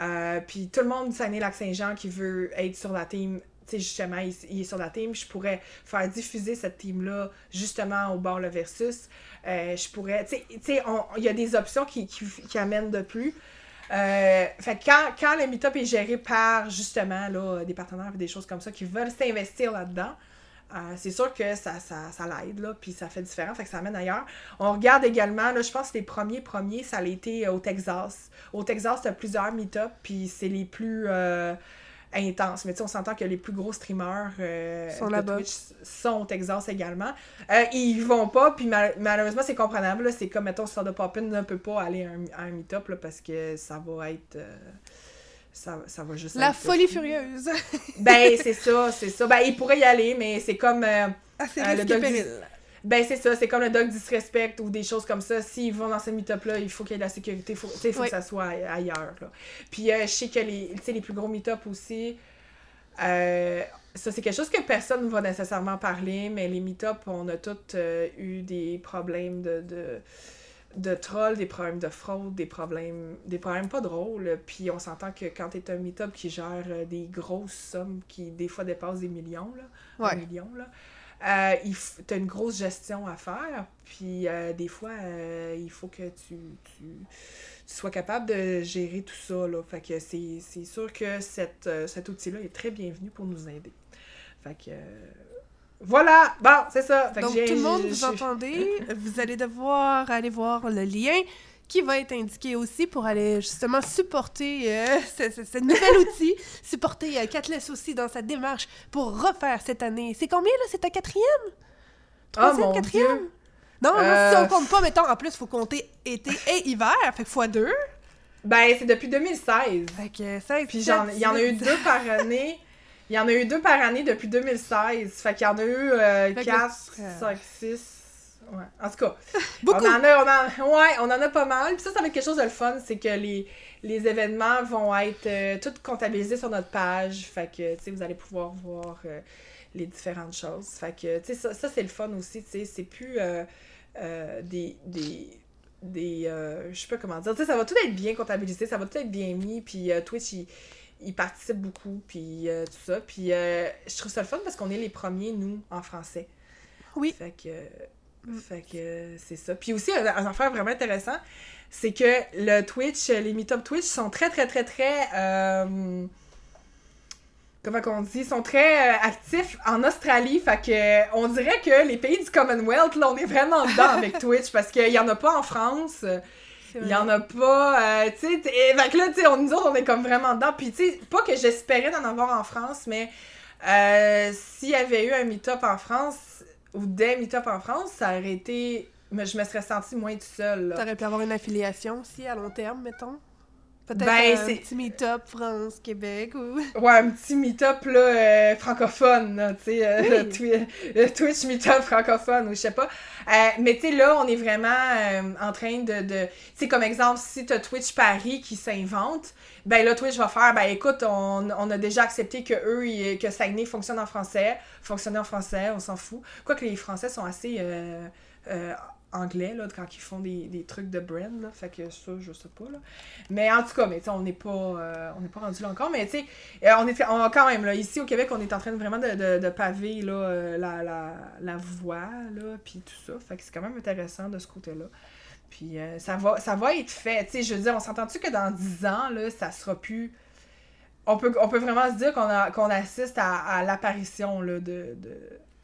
Euh, puis tout le monde du Saguenay-Lac-Saint-Jean qui veut être sur la team, tu sais, justement, il, est sur la team, je pourrais faire diffuser cette team-là, justement, au bord le versus. Euh, je pourrais, tu sais- il y a des options qui, qui, amènent de plus. Euh, fait quand, quand le meetup est géré par justement là, des partenaires et des choses comme ça qui veulent s'investir là-dedans, Euh, c'est sûr que ça, ça, ça l'aide, là, puis ça fait différent, fait que ça amène ailleurs. On regarde également, là, je pense que les premiers premiers, ça a été euh, au Texas. Au Texas, t'as plusieurs meet-up, puis c'est les plus euh, intenses. Mais tu sais, on s'entend que les plus gros streamers euh, Sont de. Twitch sont au Texas également. Ils y vont pas, puis mal- malheureusement, c'est comprenable. là. C'est comme, mettons, de Poppin ne peut pas aller à un, à un meet-up, là, parce que ça va être... ça, ça va juste La folie furieuse. [LAUGHS] Ben, c'est ça, c'est ça. Ben, il pourrait y aller, mais c'est comme... euh, Ah, c'est Euh, le dog péril. ben, c'est ça, c'est comme le dog disrespect ou des choses comme ça. S'ils vont dans ce meet-up-là, il faut qu'il y ait de la sécurité. Faut, il faut Oui. que ça soit ailleurs. Là. Puis, euh, je sais que les, tu sais, les plus gros meet-up aussi, euh, ça, c'est quelque chose que personne ne va nécessairement parler, mais les meet-up, on a tous euh, eu des problèmes de. de de trolls, des problèmes de fraude, des problèmes des problèmes pas drôles. Puis on s'entend que quand t'es un meet-up qui gère euh, des grosses sommes qui des fois dépassent des millions, là, un Ouais. million, là, euh, il f- t'as une grosse gestion à faire, puis euh, des fois, euh, il faut que tu, tu, tu sois capable de gérer tout ça, là. Fait que c'est sûr que cette, cet outil-là est très bienvenu pour nous aider. Fait que... euh, voilà! Bon, c'est ça! Fait Donc, tout le monde, vous entendez, [LAUGHS] vous allez devoir aller voir le lien qui va être indiqué aussi pour aller justement supporter euh, [LAUGHS] ce, ce- ce nouvel [LAUGHS] outil, supporter euh, Catless aussi dans sa démarche pour refaire cette année. C'est combien là? C'est ta quatrième? Troisième, Oh, quatrième? Dieu. Non, Euh, si on compte pas, mettons, en plus, faut compter été et hiver, fait que fois deux. Ben, c'est depuis 2016. Fait que 16, Puis il y en a eu deux par année. Il y en a eu deux par année depuis 2016. Fait qu'il y en a eu que 4, euh, 5, 6. Ouais. En tout cas, [LAUGHS] Beaucoup! on en a, on en, ouais, on en a pas mal. Puis ça, ça va être quelque chose de le fun, c'est que les, les événements vont être euh, tous comptabilisés sur notre page. Fait que, tu sais, vous allez pouvoir voir euh, les différentes choses. Fait que, tu sais, ça, ça, c'est le fun aussi, tu sais. C'est plus euh, euh, des... des des euh, je sais pas comment dire tu sais ça va tout être bien comptabilisé ça va tout être bien mis puis euh, Twitch il, il participe beaucoup puis euh, tout ça puis euh, je trouve ça le fun parce qu'on est les premiers nous en français Oui. fait que Mm. fait que c'est ça. Puis aussi, un, un affaire vraiment intéressant, c'est que le Twitch, les meet-up Twitch sont très, très, très, très. euh, comment qu'on dit? sont très euh, actifs en Australie. Fait que on dirait que les pays du Commonwealth, là, on est vraiment dedans avec [LAUGHS] Twitch parce qu'il y en a pas en France. Il y en a pas, euh, tu sais, fait que là, tu sais, on, nous autres, on est comme vraiment dedans. Puis, tu sais, pas que j'espérais d'en avoir en France, mais euh, s'il y avait eu un meet-up en France, ou des meet-up en France, ça aurait été... mais je me serais sentie moins toute seule, là. T'aurais pu avoir une affiliation aussi à long terme, mettons? Peut-être Ben, un c'est- petit meet-up France, Québec ou... [LAUGHS] Ouais, un petit meet-up, là, euh, francophone, là, tu sais, euh, Oui. Euh, Twitch meet-up francophone, ou je sais pas. Euh, mais tu sais, là, on est vraiment euh, en train de... de tu sais, comme exemple, si t'as Twitch Paris qui s'invente, ben là, Twitch va faire, ben écoute, on, on a déjà accepté que eux, ils- que Saguenay fonctionne en français, fonctionner en français, on s'en fout. Quoique les Français sont assez... euh, euh, anglais là quand ils font des, des trucs de brand là. Fait que ça je sais pas là. Mais en tout cas mais on n'est pas euh, on n'est pas rendu là encore. Mais tu sais euh, on est on, quand même là ici au Québec on est en train de vraiment de, de, paver là euh, la, la, la voie puis tout ça. Fait que c'est quand même intéressant de ce côté là puis ça va ça va être fait. Je veux dire on s'entend-tu que dans 10 ans là ça sera plus on peut, on peut vraiment se dire qu'on assiste à, à l'apparition de, de,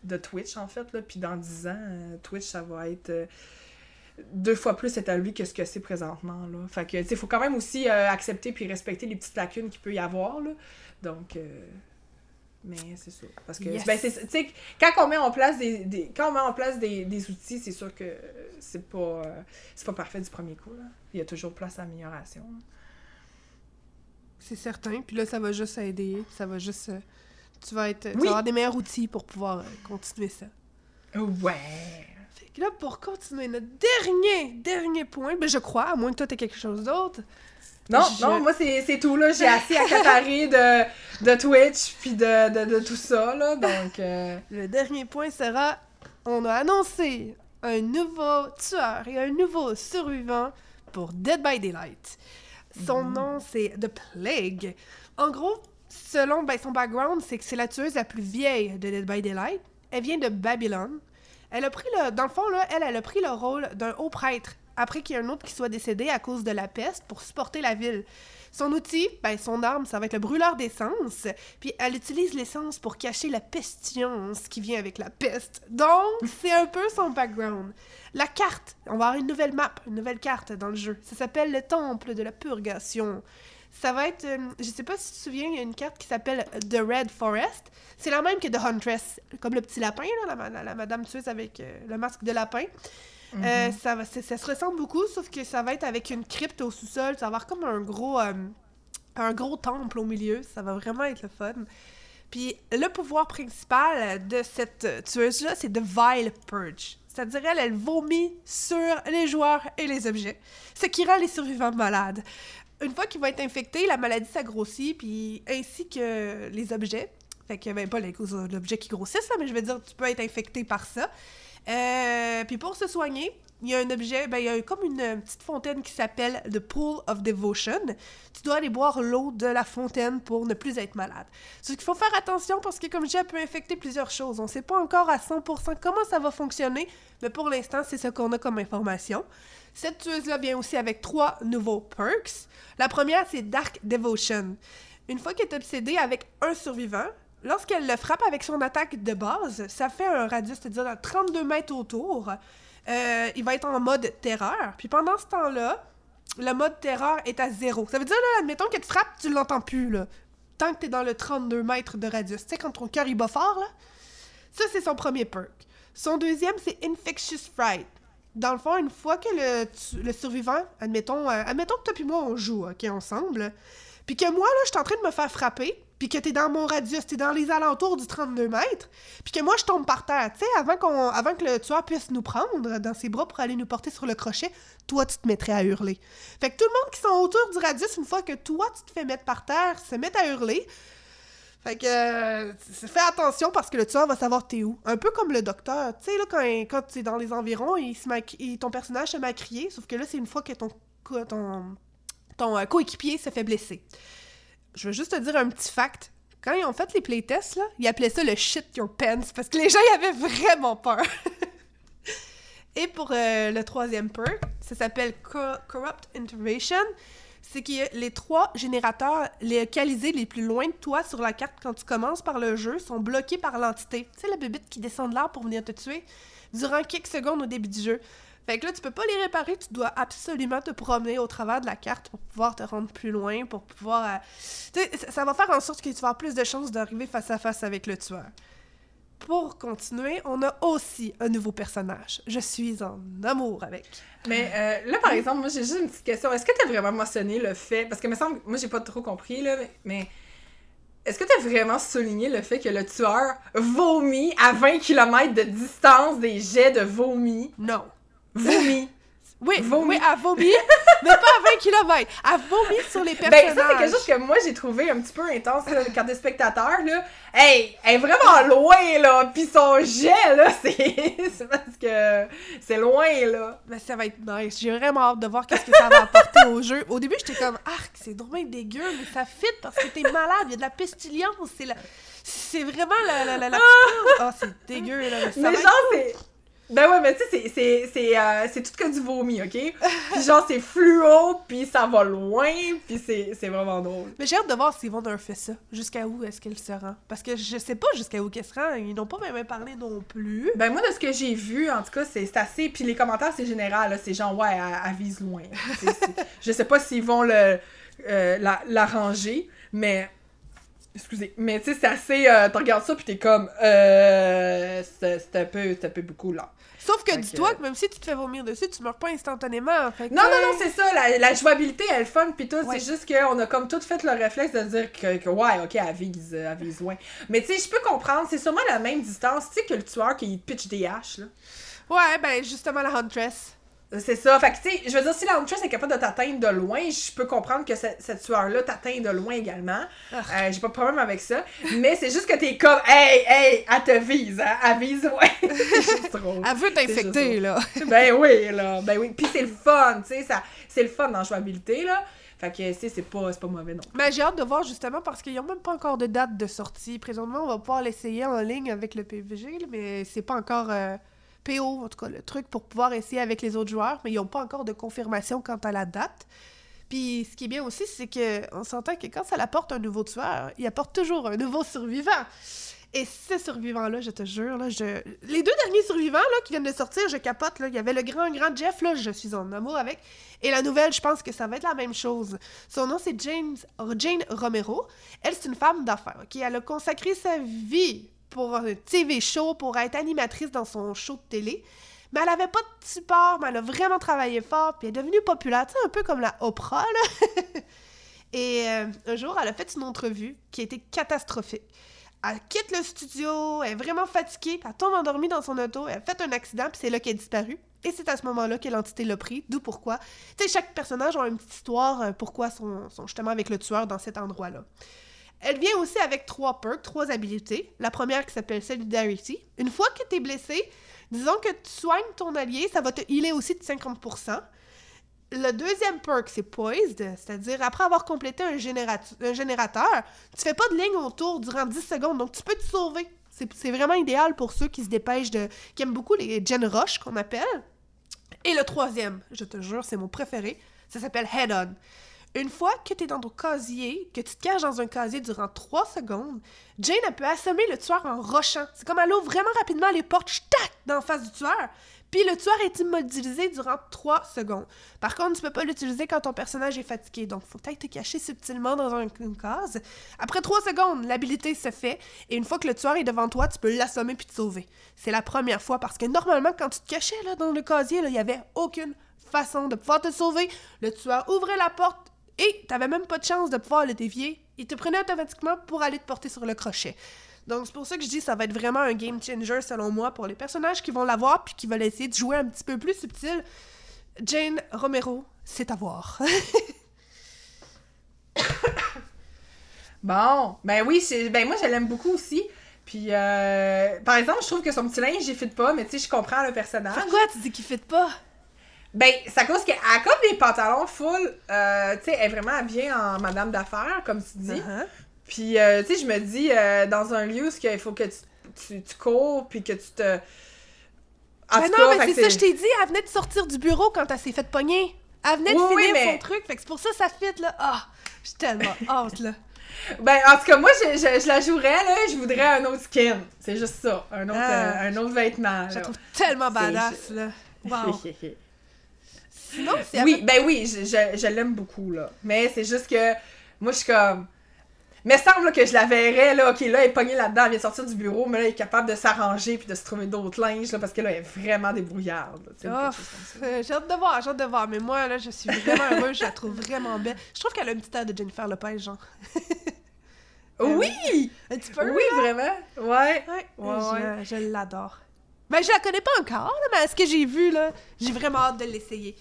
de Twitch, en fait. Là. Puis dans 10 ans, euh, Twitch, ça va être euh, deux fois plus établi que ce que c'est présentement. Là. Fait que, tu sais, il faut quand même aussi euh, accepter puis respecter les petites lacunes qu'il peut y avoir. Là. Donc, euh, mais c'est ça. Parce que, Yes. ben, c'est, tu sais, quand on met en place des, des- quand on met en place des, des outils, c'est sûr que c'est pas, euh, c'est pas parfait du premier coup. Là. Il y a toujours place à amélioration. C'est certain. Puis là, ça va juste aider. Ça va juste... tu vas être... Tu vas avoir des meilleurs outils pour pouvoir euh, continuer ça. Ouais! Fait que là, pour continuer, notre dernier, dernier point, ben je crois, à moins que toi t'aies quelque chose d'autre. Non, Je- non, moi c'est tout là. J'ai [LAUGHS] assez accaparé de, de Twitch puis de, de, de tout ça là. Donc, euh, Le dernier point sera, on a annoncé un nouveau tueur et un nouveau survivant pour Dead by Daylight. Son Mhm. nom, c'est The Plague. En gros, selon ben, son background, c'est que c'est la tueuse la plus vieille de Dead by Daylight. Elle vient de Babylone. Elle a pris le... Dans le fond, là, elle, a pris le rôle d'un haut prêtre après qu'il y ait un autre qui soit décédé à cause de la peste pour supporter la ville. Son outil, ben, son arme, ça va être le brûleur d'essence. Puis elle utilise l'essence pour cacher la pestilence qui vient avec la peste. Donc, c'est un peu son background. La carte, on va avoir une nouvelle map, une nouvelle carte dans le jeu. Ça s'appelle le Temple de la Purgation. Ça va être, euh, je sais pas si tu te souviens, il y a une carte qui s'appelle The Red Forest. C'est la même que The Huntress, comme le petit lapin, là, la, la- la madame tueuse avec euh, le masque de lapin. Euh, ça, va, ça se ressemble beaucoup, sauf que ça va être avec une crypte au sous-sol. Ça va avoir comme un gros, euh, un gros temple au milieu. Ça va vraiment être le fun. Puis le pouvoir principal de cette tueuse-là, c'est de Vile Purge. C'est-à-dire, elle, elle vomit sur les joueurs et les objets, ce qui rend les survivants malades. Une fois qu'ils vont être infectés, la maladie s'agrossit, puis ainsi que les objets. Fait que, ben, pas les l'objet qui grossissent, là, mais je veux dire, tu peux être infecté par ça. Euh, puis pour se soigner, il y a un objet, ben, il y a comme une petite fontaine qui s'appelle The Pool of Devotion. Tu dois aller boire l'eau de la fontaine pour ne plus être malade. Ce qu'il faut faire attention parce que, comme je dis, elle peut infecter plusieurs choses. On ne sait pas encore à 100% comment ça va fonctionner, mais pour l'instant, c'est ce qu'on a comme information. Cette tueuse-là vient aussi avec trois nouveaux perks. La première, c'est Dark Devotion. Une fois qu'elle est obsédée avec un survivant, lorsqu'elle le frappe avec son attaque de base, ça fait un radius, c'est-à-dire à 32 mètres autour. Euh, il va être en mode terreur. Puis pendant ce temps-là, le mode terreur est à zéro. Ça veut dire, là, admettons que tu frappes, tu l'entends plus, là. Tant que t'es dans le 32 mètres de radius. Tu sais, quand ton cœur, il bat fort, là. Ça, c'est son premier perk. Son deuxième, c'est Infectious Fright. Dans le fond, une fois que le survivant, admettons, euh, admettons que toi puis moi, on joue, OK, ensemble, puis que moi, là, je suis en train de me faire frapper, puis que t'es dans mon radius, t'es dans les alentours du 32 mètres, puis que moi, je tombe par terre, tu sais, avant, que le tueur puisse nous prendre dans ses bras pour aller nous porter sur le crochet, toi, tu te mettrais à hurler. Fait que tout le monde qui sont autour du radius, une fois que toi, tu te fais mettre par terre, se met à hurler. Fait que euh, fais attention parce que le tueur va savoir t'es où. Un peu comme le docteur. Tu sais, là, quand, quand tu es dans les environs, il- ton personnage se met à crier, sauf que là, c'est une fois que ton euh, coéquipier se fait blesser. Je veux juste te dire un petit fact. Quand ils ont fait les playtests, ils appelaient ça le shit your pants parce que les gens y avaient vraiment peur. [LAUGHS] Et pour euh, le troisième perk, ça s'appelle Co- Corrupt Intervention. C'est a les trois générateurs localisés les plus loin de toi sur la carte quand tu commences par le jeu sont bloqués par l'entité. Tu sais, la bébite qui descend de l'air pour venir te tuer durant quelques secondes au début du jeu. Fait que là, tu peux pas les réparer, tu dois absolument te promener au travers de la carte pour pouvoir te rendre plus loin, pour pouvoir... euh, Tu sais, ça- va faire en sorte que tu vas avoir plus de chances d'arriver face à face avec le tueur. Pour continuer, on a aussi un nouveau personnage. Je suis en amour avec. Mais euh, là, par exemple, moi, j'ai juste une petite question. Est-ce que tu as vraiment mentionné le fait. Parce que, me semble, moi, j'ai pas trop compris, là, mais. Est-ce que tu as vraiment souligné le fait que le tueur vomit à 20 km de distance des jets de vomi? Non. Vomi. Oui, Vomi. oui, elle vomit, mais pas à 20 km. Elle vomit sur les Ben, personnages. ça, c'est quelque chose que moi, j'ai trouvé un petit peu intense, là, quand des spectateurs, là. Hey, elle est vraiment loin, là. Pis son jet, là, [LAUGHS] c'est. parce que. C'est loin, là. Mais ça va être nice. J'ai vraiment hâte de voir qu'est-ce que ça va apporter au jeu. Au début, j'étais comme, arc, c'est drôlement dégueu, mais ça fit parce que t'es malade, il y a de la pestilence, c'est la... C'est vraiment la... la, la, la... [LAUGHS] Ah, c'est dégueu, là. Mais, ça Mais genre, c'est. Ben ouais, mais tu sais, c'est- c'est- c'est euh, c'est tout que du vomi, ok? Puis genre, c'est fluo, puis ça va loin, puis c'est c'est vraiment drôle. Mais j'ai hâte de voir s'ils vont leur fait ça. Jusqu'à où est-ce qu'elle se rend? Parce que je sais pas jusqu'à où qu'elle se rend. Ils n'ont pas même parlé non plus. Ben moi, de ce que j'ai vu, en tout cas, c'est assez... Puis les commentaires, c'est général, là, c'est genre, ouais, elle, elle vise loin. Je sais pas s'ils vont le euh, la- l'arranger, mais... Excusez, mais tu sais, c'est assez... euh, tu regardes ça, puis t'es comme... Euh... C'est c'est un peu... C'est un peu beaucoup, là. Sauf que dis-toi que- même si tu te fais vomir dessus, tu meurs pas instantanément. Fait que- Non, non, non, c'est ça, la, la jouabilité, elle fun, pis tout, Ouais. c'est juste qu'on a comme tout fait le réflexe de dire que, que ouais, ok, elle vise, euh, elle vise loin. Mais tu sais, je peux comprendre, c'est sûrement la même distance, tu sais, que le tueur qui pitch des haches, là. Ouais, ben justement la Huntress. C'est ça, fait que tu sais, je veux dire, si la Huntress est capable de t'atteindre de loin, je peux comprendre que ce, ce tueur-là t'atteint de loin également. Ah. Euh, J'ai pas de problème avec ça, mais c'est juste que t'es comme, hey, hey, elle te vise, hein, elle vise [LAUGHS] c'est juste drôle. Elle veut t'infecter, là. [LAUGHS] ben oui, là. Ben oui. Puis c'est le fun, tu sais. ça- C'est le fun dans la jouabilité, là. Fait que, tu sais, c'est pas, c'est pas mauvais non. Mais j'ai hâte de voir justement parce qu'ils ont même pas encore de date de sortie. Présentement, on va pouvoir l'essayer en ligne avec le PVG, mais c'est pas encore. euh, PO, en tout cas le truc pour pouvoir essayer avec les autres joueurs, mais ils n'ont pas encore de confirmation quant à la date. Puis ce qui est bien aussi, c'est qu'on s'entend que quand ça apporte un nouveau tueur, il apporte toujours un nouveau survivant. Et ce survivant-là, je te jure, là, je... les deux derniers survivants là, qui viennent de sortir, je capote. Là. Il y avait le grand, grand Jeff, là, je suis en amour avec. Et la nouvelle, je pense que ça va être la même chose. Son nom, c'est. Jane Romero. Elle, c'est une femme d'affaires. qui Elle a consacré sa vie pour un TV show, pour être animatrice dans son show de télé. Mais elle avait pas de support, mais elle a vraiment travaillé fort, puis elle est devenue populaire, un peu comme la Oprah. [LAUGHS] Et euh, un jour, elle a fait une entrevue qui a été catastrophique. Elle quitte le studio, elle est vraiment fatiguée, elle tombe endormie dans son auto, elle a fait un accident, puis c'est là qu'elle a disparu. Et c'est à ce moment-là que l'entité l'a pris, d'où pourquoi. Tu chaque personnage a une petite histoire, euh, pourquoi sont, sont justement avec le tueur dans cet endroit-là. Elle vient aussi avec trois perks, trois habilités. La première qui s'appelle Solidarity. Une fois que tu es blessé, disons que tu soignes ton allié, ça va te healer aussi de 50%. Le deuxième perk, c'est Poised, c'est-à-dire après avoir complété un, générateur, tu fais pas de ligne autour durant 10 secondes, donc tu peux te sauver. C'est vraiment idéal pour ceux qui se dépêchent de. qui aiment beaucoup les Gen Rush qu'on appelle. Et le troisième, je te jure, c'est mon préféré, ça s'appelle Head On. Une fois que tu es dans ton casier, que tu te caches dans un casier durant 3 secondes, Jane a peut assommer le tueur en rochant. C'est comme elle ouvre vraiment rapidement les portes, tac, dans la face du tueur. Puis le tueur est immobilisé durant 3 secondes. Par contre, tu peux pas l'utiliser quand ton personnage est fatigué. Donc, faut peut-être te cacher subtilement dans une case. Après 3 secondes, l'habilité se fait. Et une fois que le tueur est devant toi, tu peux l'assommer puis te sauver. C'est la première fois parce que normalement, quand tu te cachais là, dans le casier, il y avait aucune façon de pouvoir te sauver. Le tueur ouvrait la porte, et t'avais même pas de chance de pouvoir le dévier. Il te prenait automatiquement pour aller te porter sur le crochet. Donc c'est pour ça que je dis que ça va être vraiment un game changer selon moi pour les personnages qui vont l'avoir puis qui veulent essayer de jouer un petit peu plus subtil. Jane Romero, c'est à voir. [COUGHS] bon, ben oui, ben moi je l'aime beaucoup aussi. Puis, euh, par exemple, je trouve que son petit linge, il fit pas, mais tu sais, je comprends le personnage. Pourquoi tu dis qu'il fit pas? Ben, c'est à cause qu'elle a comme des pantalons full, euh, tu sais, elle est vraiment habillée en madame d'affaires, comme tu dis. Uh-huh. Puis, euh, tu sais, je me dis, euh, dans un lieu où il faut que tu, tu, cours, puis que tu te... En ben non, mais c'est ça, je t'ai dit, elle venait de sortir du bureau quand elle s'est fait pogner. Elle venait de finir son truc, fait que c'est pour ça que ça fit, là. Ah, j'ai tellement [LAUGHS] hâte, là. Ben, en tout cas, moi, je, je, la jouerais, là, je voudrais un autre skin. C'est juste ça, un autre, ah. un autre vêtement. Je la trouve tellement badass, là. [LAUGHS] Wow. Oui, ben oui, je, je, l'aime beaucoup, là. Mais c'est juste que moi, je suis comme. Mais semble que je la verrais, là, ok, là, elle est pognée là-dedans, elle vient de sortir du bureau, mais là, elle est capable de s'arranger puis de se trouver d'autres linges, là, parce que là, elle est vraiment débrouillarde. Oh, j'ai hâte de voir, j'ai hâte de voir, mais moi, là, je suis vraiment heureuse, je la trouve vraiment belle. Je trouve qu'elle a une petite air de Jennifer Lopez, genre. [LAUGHS] oui! Un petit peu, Oui, vraiment. Ouais. ouais. ouais, je, je l'adore. Ben, je la connais pas encore, là, mais ce que j'ai vu, là, j'ai vraiment hâte de l'essayer.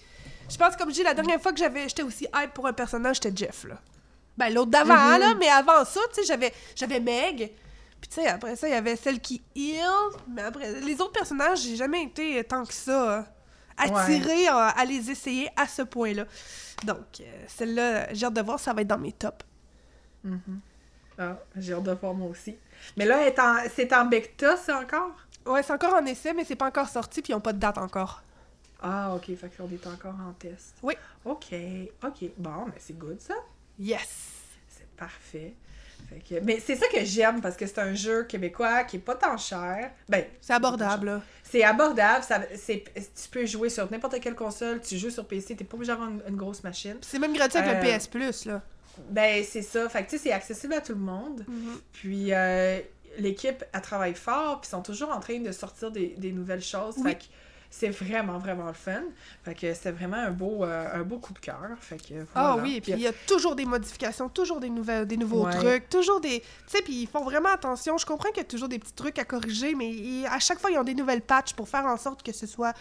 Je pense, comme je dis, la dernière fois que j'avais, j'étais aussi hype pour un personnage, c'était Jeff, là. Ben, l'autre d'avant, mm-hmm. là, mais avant ça, tu sais, j'avais, j'avais Meg. Puis, tu sais, après ça, il y avait celle qui heal. Mais après, les autres personnages, j'ai jamais été tant que ça attirée à, les essayer à ce point-là. Donc, euh, celle-là, j'ai hâte de voir, ça va être dans mes tops. Mm-hmm. Ah, j'ai hâte de voir moi aussi. Mais là, c'est en, en bêta, ça encore? Ouais, c'est encore en essai, mais c'est pas encore sorti, puis ils n'ont pas de date encore. Ah, ok, fait qu'on est encore en test. Oui. Ok, ok. Bon, mais c'est good ça. Yes! C'est parfait. Fait que... Mais c'est ça que j'aime parce que c'est un jeu québécois qui est pas tant cher. Ben, c'est abordable. C'est abordable. Ça, tu peux jouer sur n'importe quelle console. Tu joues sur PC. T'es pas obligé d'avoir une, grosse machine. C'est même gratuit avec le euh, PS Plus, là. Ben, c'est ça. Fait que, tu sais, c'est accessible à tout le monde. Mm-hmm. Puis, euh, l'équipe, elle travaille fort. Puis, ils sont toujours en train de sortir des, des nouvelles choses. Fait que c'est vraiment, vraiment le fun. Fait que c'est vraiment un beau, euh, un beau coup de cœur. Fait que, Ah oui, puis il y a toujours des modifications, toujours des, nouvelles, des nouveaux trucs, toujours des... Tu sais, puis ils font vraiment attention. Je comprends qu'il y a toujours des petits trucs à corriger, mais à chaque fois, ils ont des nouvelles patches pour faire en sorte que ce soit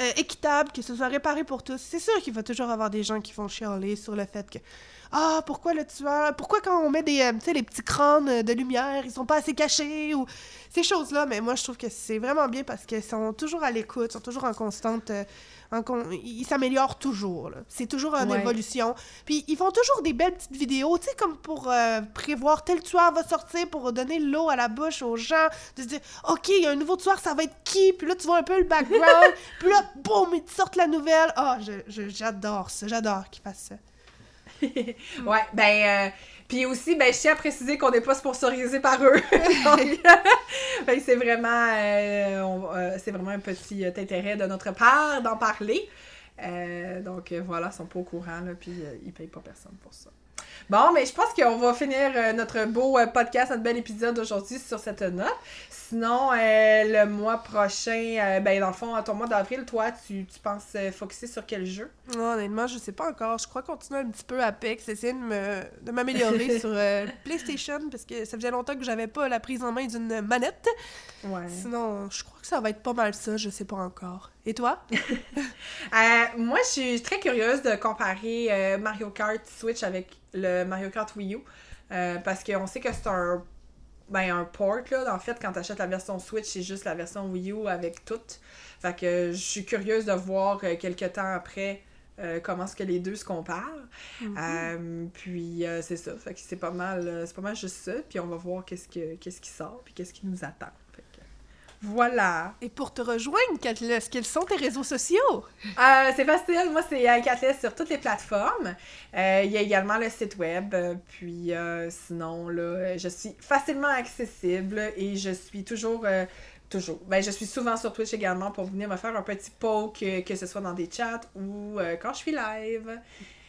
euh, équitable, que ce soit réparé pour tous. C'est sûr qu'il va toujours avoir des gens qui vont chialer sur le fait que ah, pourquoi le tueur? Pourquoi quand on met des euh, les petits crânes de lumière, ils sont pas assez cachés ou ces choses-là. Mais moi, je trouve que c'est vraiment bien parce qu'ils sont toujours à l'écoute, sont toujours en constante. euh, en con- Ils s'améliorent toujours. C'est toujours en Ouais. évolution. Puis ils font toujours des belles petites vidéos, tu sais, comme pour euh, prévoir tel tueur va sortir pour donner l'eau à la bouche aux gens. De se dire, OK, il y a un nouveau tueur, ça va être qui? Puis là, tu vois un peu le background. [LAUGHS] puis là, boum, ils te sortent la nouvelle. Ah, je- je- j'adore ça. J'adore qu'ils fassent ça. Ouais, ben. euh, puis aussi, ben, je tiens à préciser qu'on n'est pas sponsorisé par eux. [LAUGHS] [LAUGHS] Donc, [LAUGHS] ben, c'est vraiment, euh, euh, c'est vraiment un petit intérêt de notre part d'en parler. Donc voilà, ils sont pas au courant, là, puis ils payent pas personne pour ça. Bon, mais je pense qu'on va finir euh, notre beau euh, podcast, notre bel épisode aujourd'hui sur cette note. Sinon, euh, le mois prochain, ben dans le fond, ton mois d'avril, toi, tu, tu penses focuser sur quel jeu? Non, honnêtement, je sais pas encore. Je crois continuer un petit peu Apex, essayer de me- de m'améliorer [LAUGHS] sur euh, PlayStation parce que ça faisait longtemps que j'avais pas la prise en main d'une manette. Ouais. Sinon, je crois que ça va être pas mal ça, je sais pas encore. Et toi? [LAUGHS] Euh, moi, je suis très curieuse de comparer euh, Mario Kart Switch avec le Mario Kart Wii U. euh, parce qu'on sait que c'est un, ben, un port. Là. En fait, quand tu achètes la version Switch, c'est juste la version Wii U avec tout. Fait que je suis curieuse de voir euh, quelques temps après euh, comment est-ce que les deux se comparent. Euh, puis euh, c'est ça. Fait que c'est pas mal c'est pas mal juste ça. Puis on va voir qu'est-ce, que, qu'est-ce qui sort puis qu'est-ce qui nous attend. Voilà. Et pour te rejoindre, Katles, quels sont tes réseaux sociaux? Euh, c'est facile, moi c'est Alcatless sur toutes les plateformes. Euh, il y a également le site web, euh, puis euh, sinon là, euh, je suis facilement accessible et je suis toujours, euh, toujours, ben je suis souvent sur Twitch également pour venir me faire un petit poke, euh, que ce soit dans des chats ou euh, quand je suis live.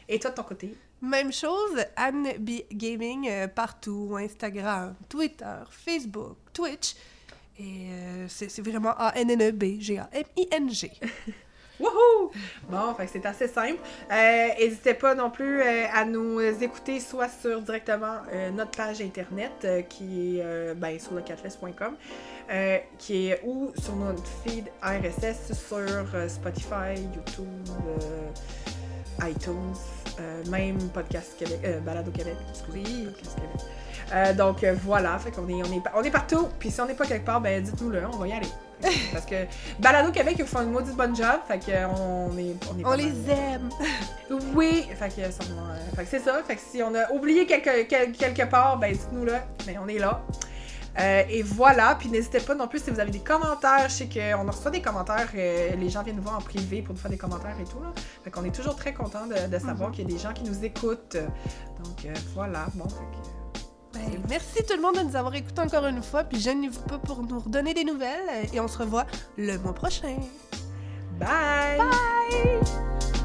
Et toi de ton côté? Même chose, Anne B Gaming euh, partout, Instagram, Twitter, Facebook, Twitch. Et euh, c'est vraiment A-N-N-E-B-G-A-M-I-N-G. [LAUGHS] Wouhou! Bon, fait c'est assez simple. Euh, N'hésitez pas non plus euh, à nous écouter soit sur directement euh, notre page internet qui est ben, sur lecatless.com euh, qui est ou sur notre feed RSS sur Spotify, YouTube, iTunes, même Podcast Québec, euh, Balado Québec, excusez, Podcast Québec. Euh, donc euh, voilà, fait qu'on est, on est, on est partout. Puis si on n'est pas quelque part, ben dites-nous-le, on va y aller. [LAUGHS] Parce que Balado Québec, ils font une maudite bonne job, fait qu'on est, on est On les aime! [LAUGHS] Oui, fait que, euh, que c'est ça. Fait que si on a oublié quelque, quel- quelque part, ben dites-nous là. Mais on est là. Euh, et voilà, puis n'hésitez pas non plus si vous avez des commentaires. Je sais qu'on reçoit des commentaires, euh, les gens viennent nous voir en privé pour nous faire des commentaires et tout. Là. Fait qu'on est toujours très content de, de savoir qu'il y a des gens qui nous écoutent. Donc euh, voilà, bon, fait que, Ben, merci tout le monde de nous avoir écoutés encore une fois, puis gênez-vous pas pour nous redonner des nouvelles, et on se revoit le mois prochain. bye! Bye!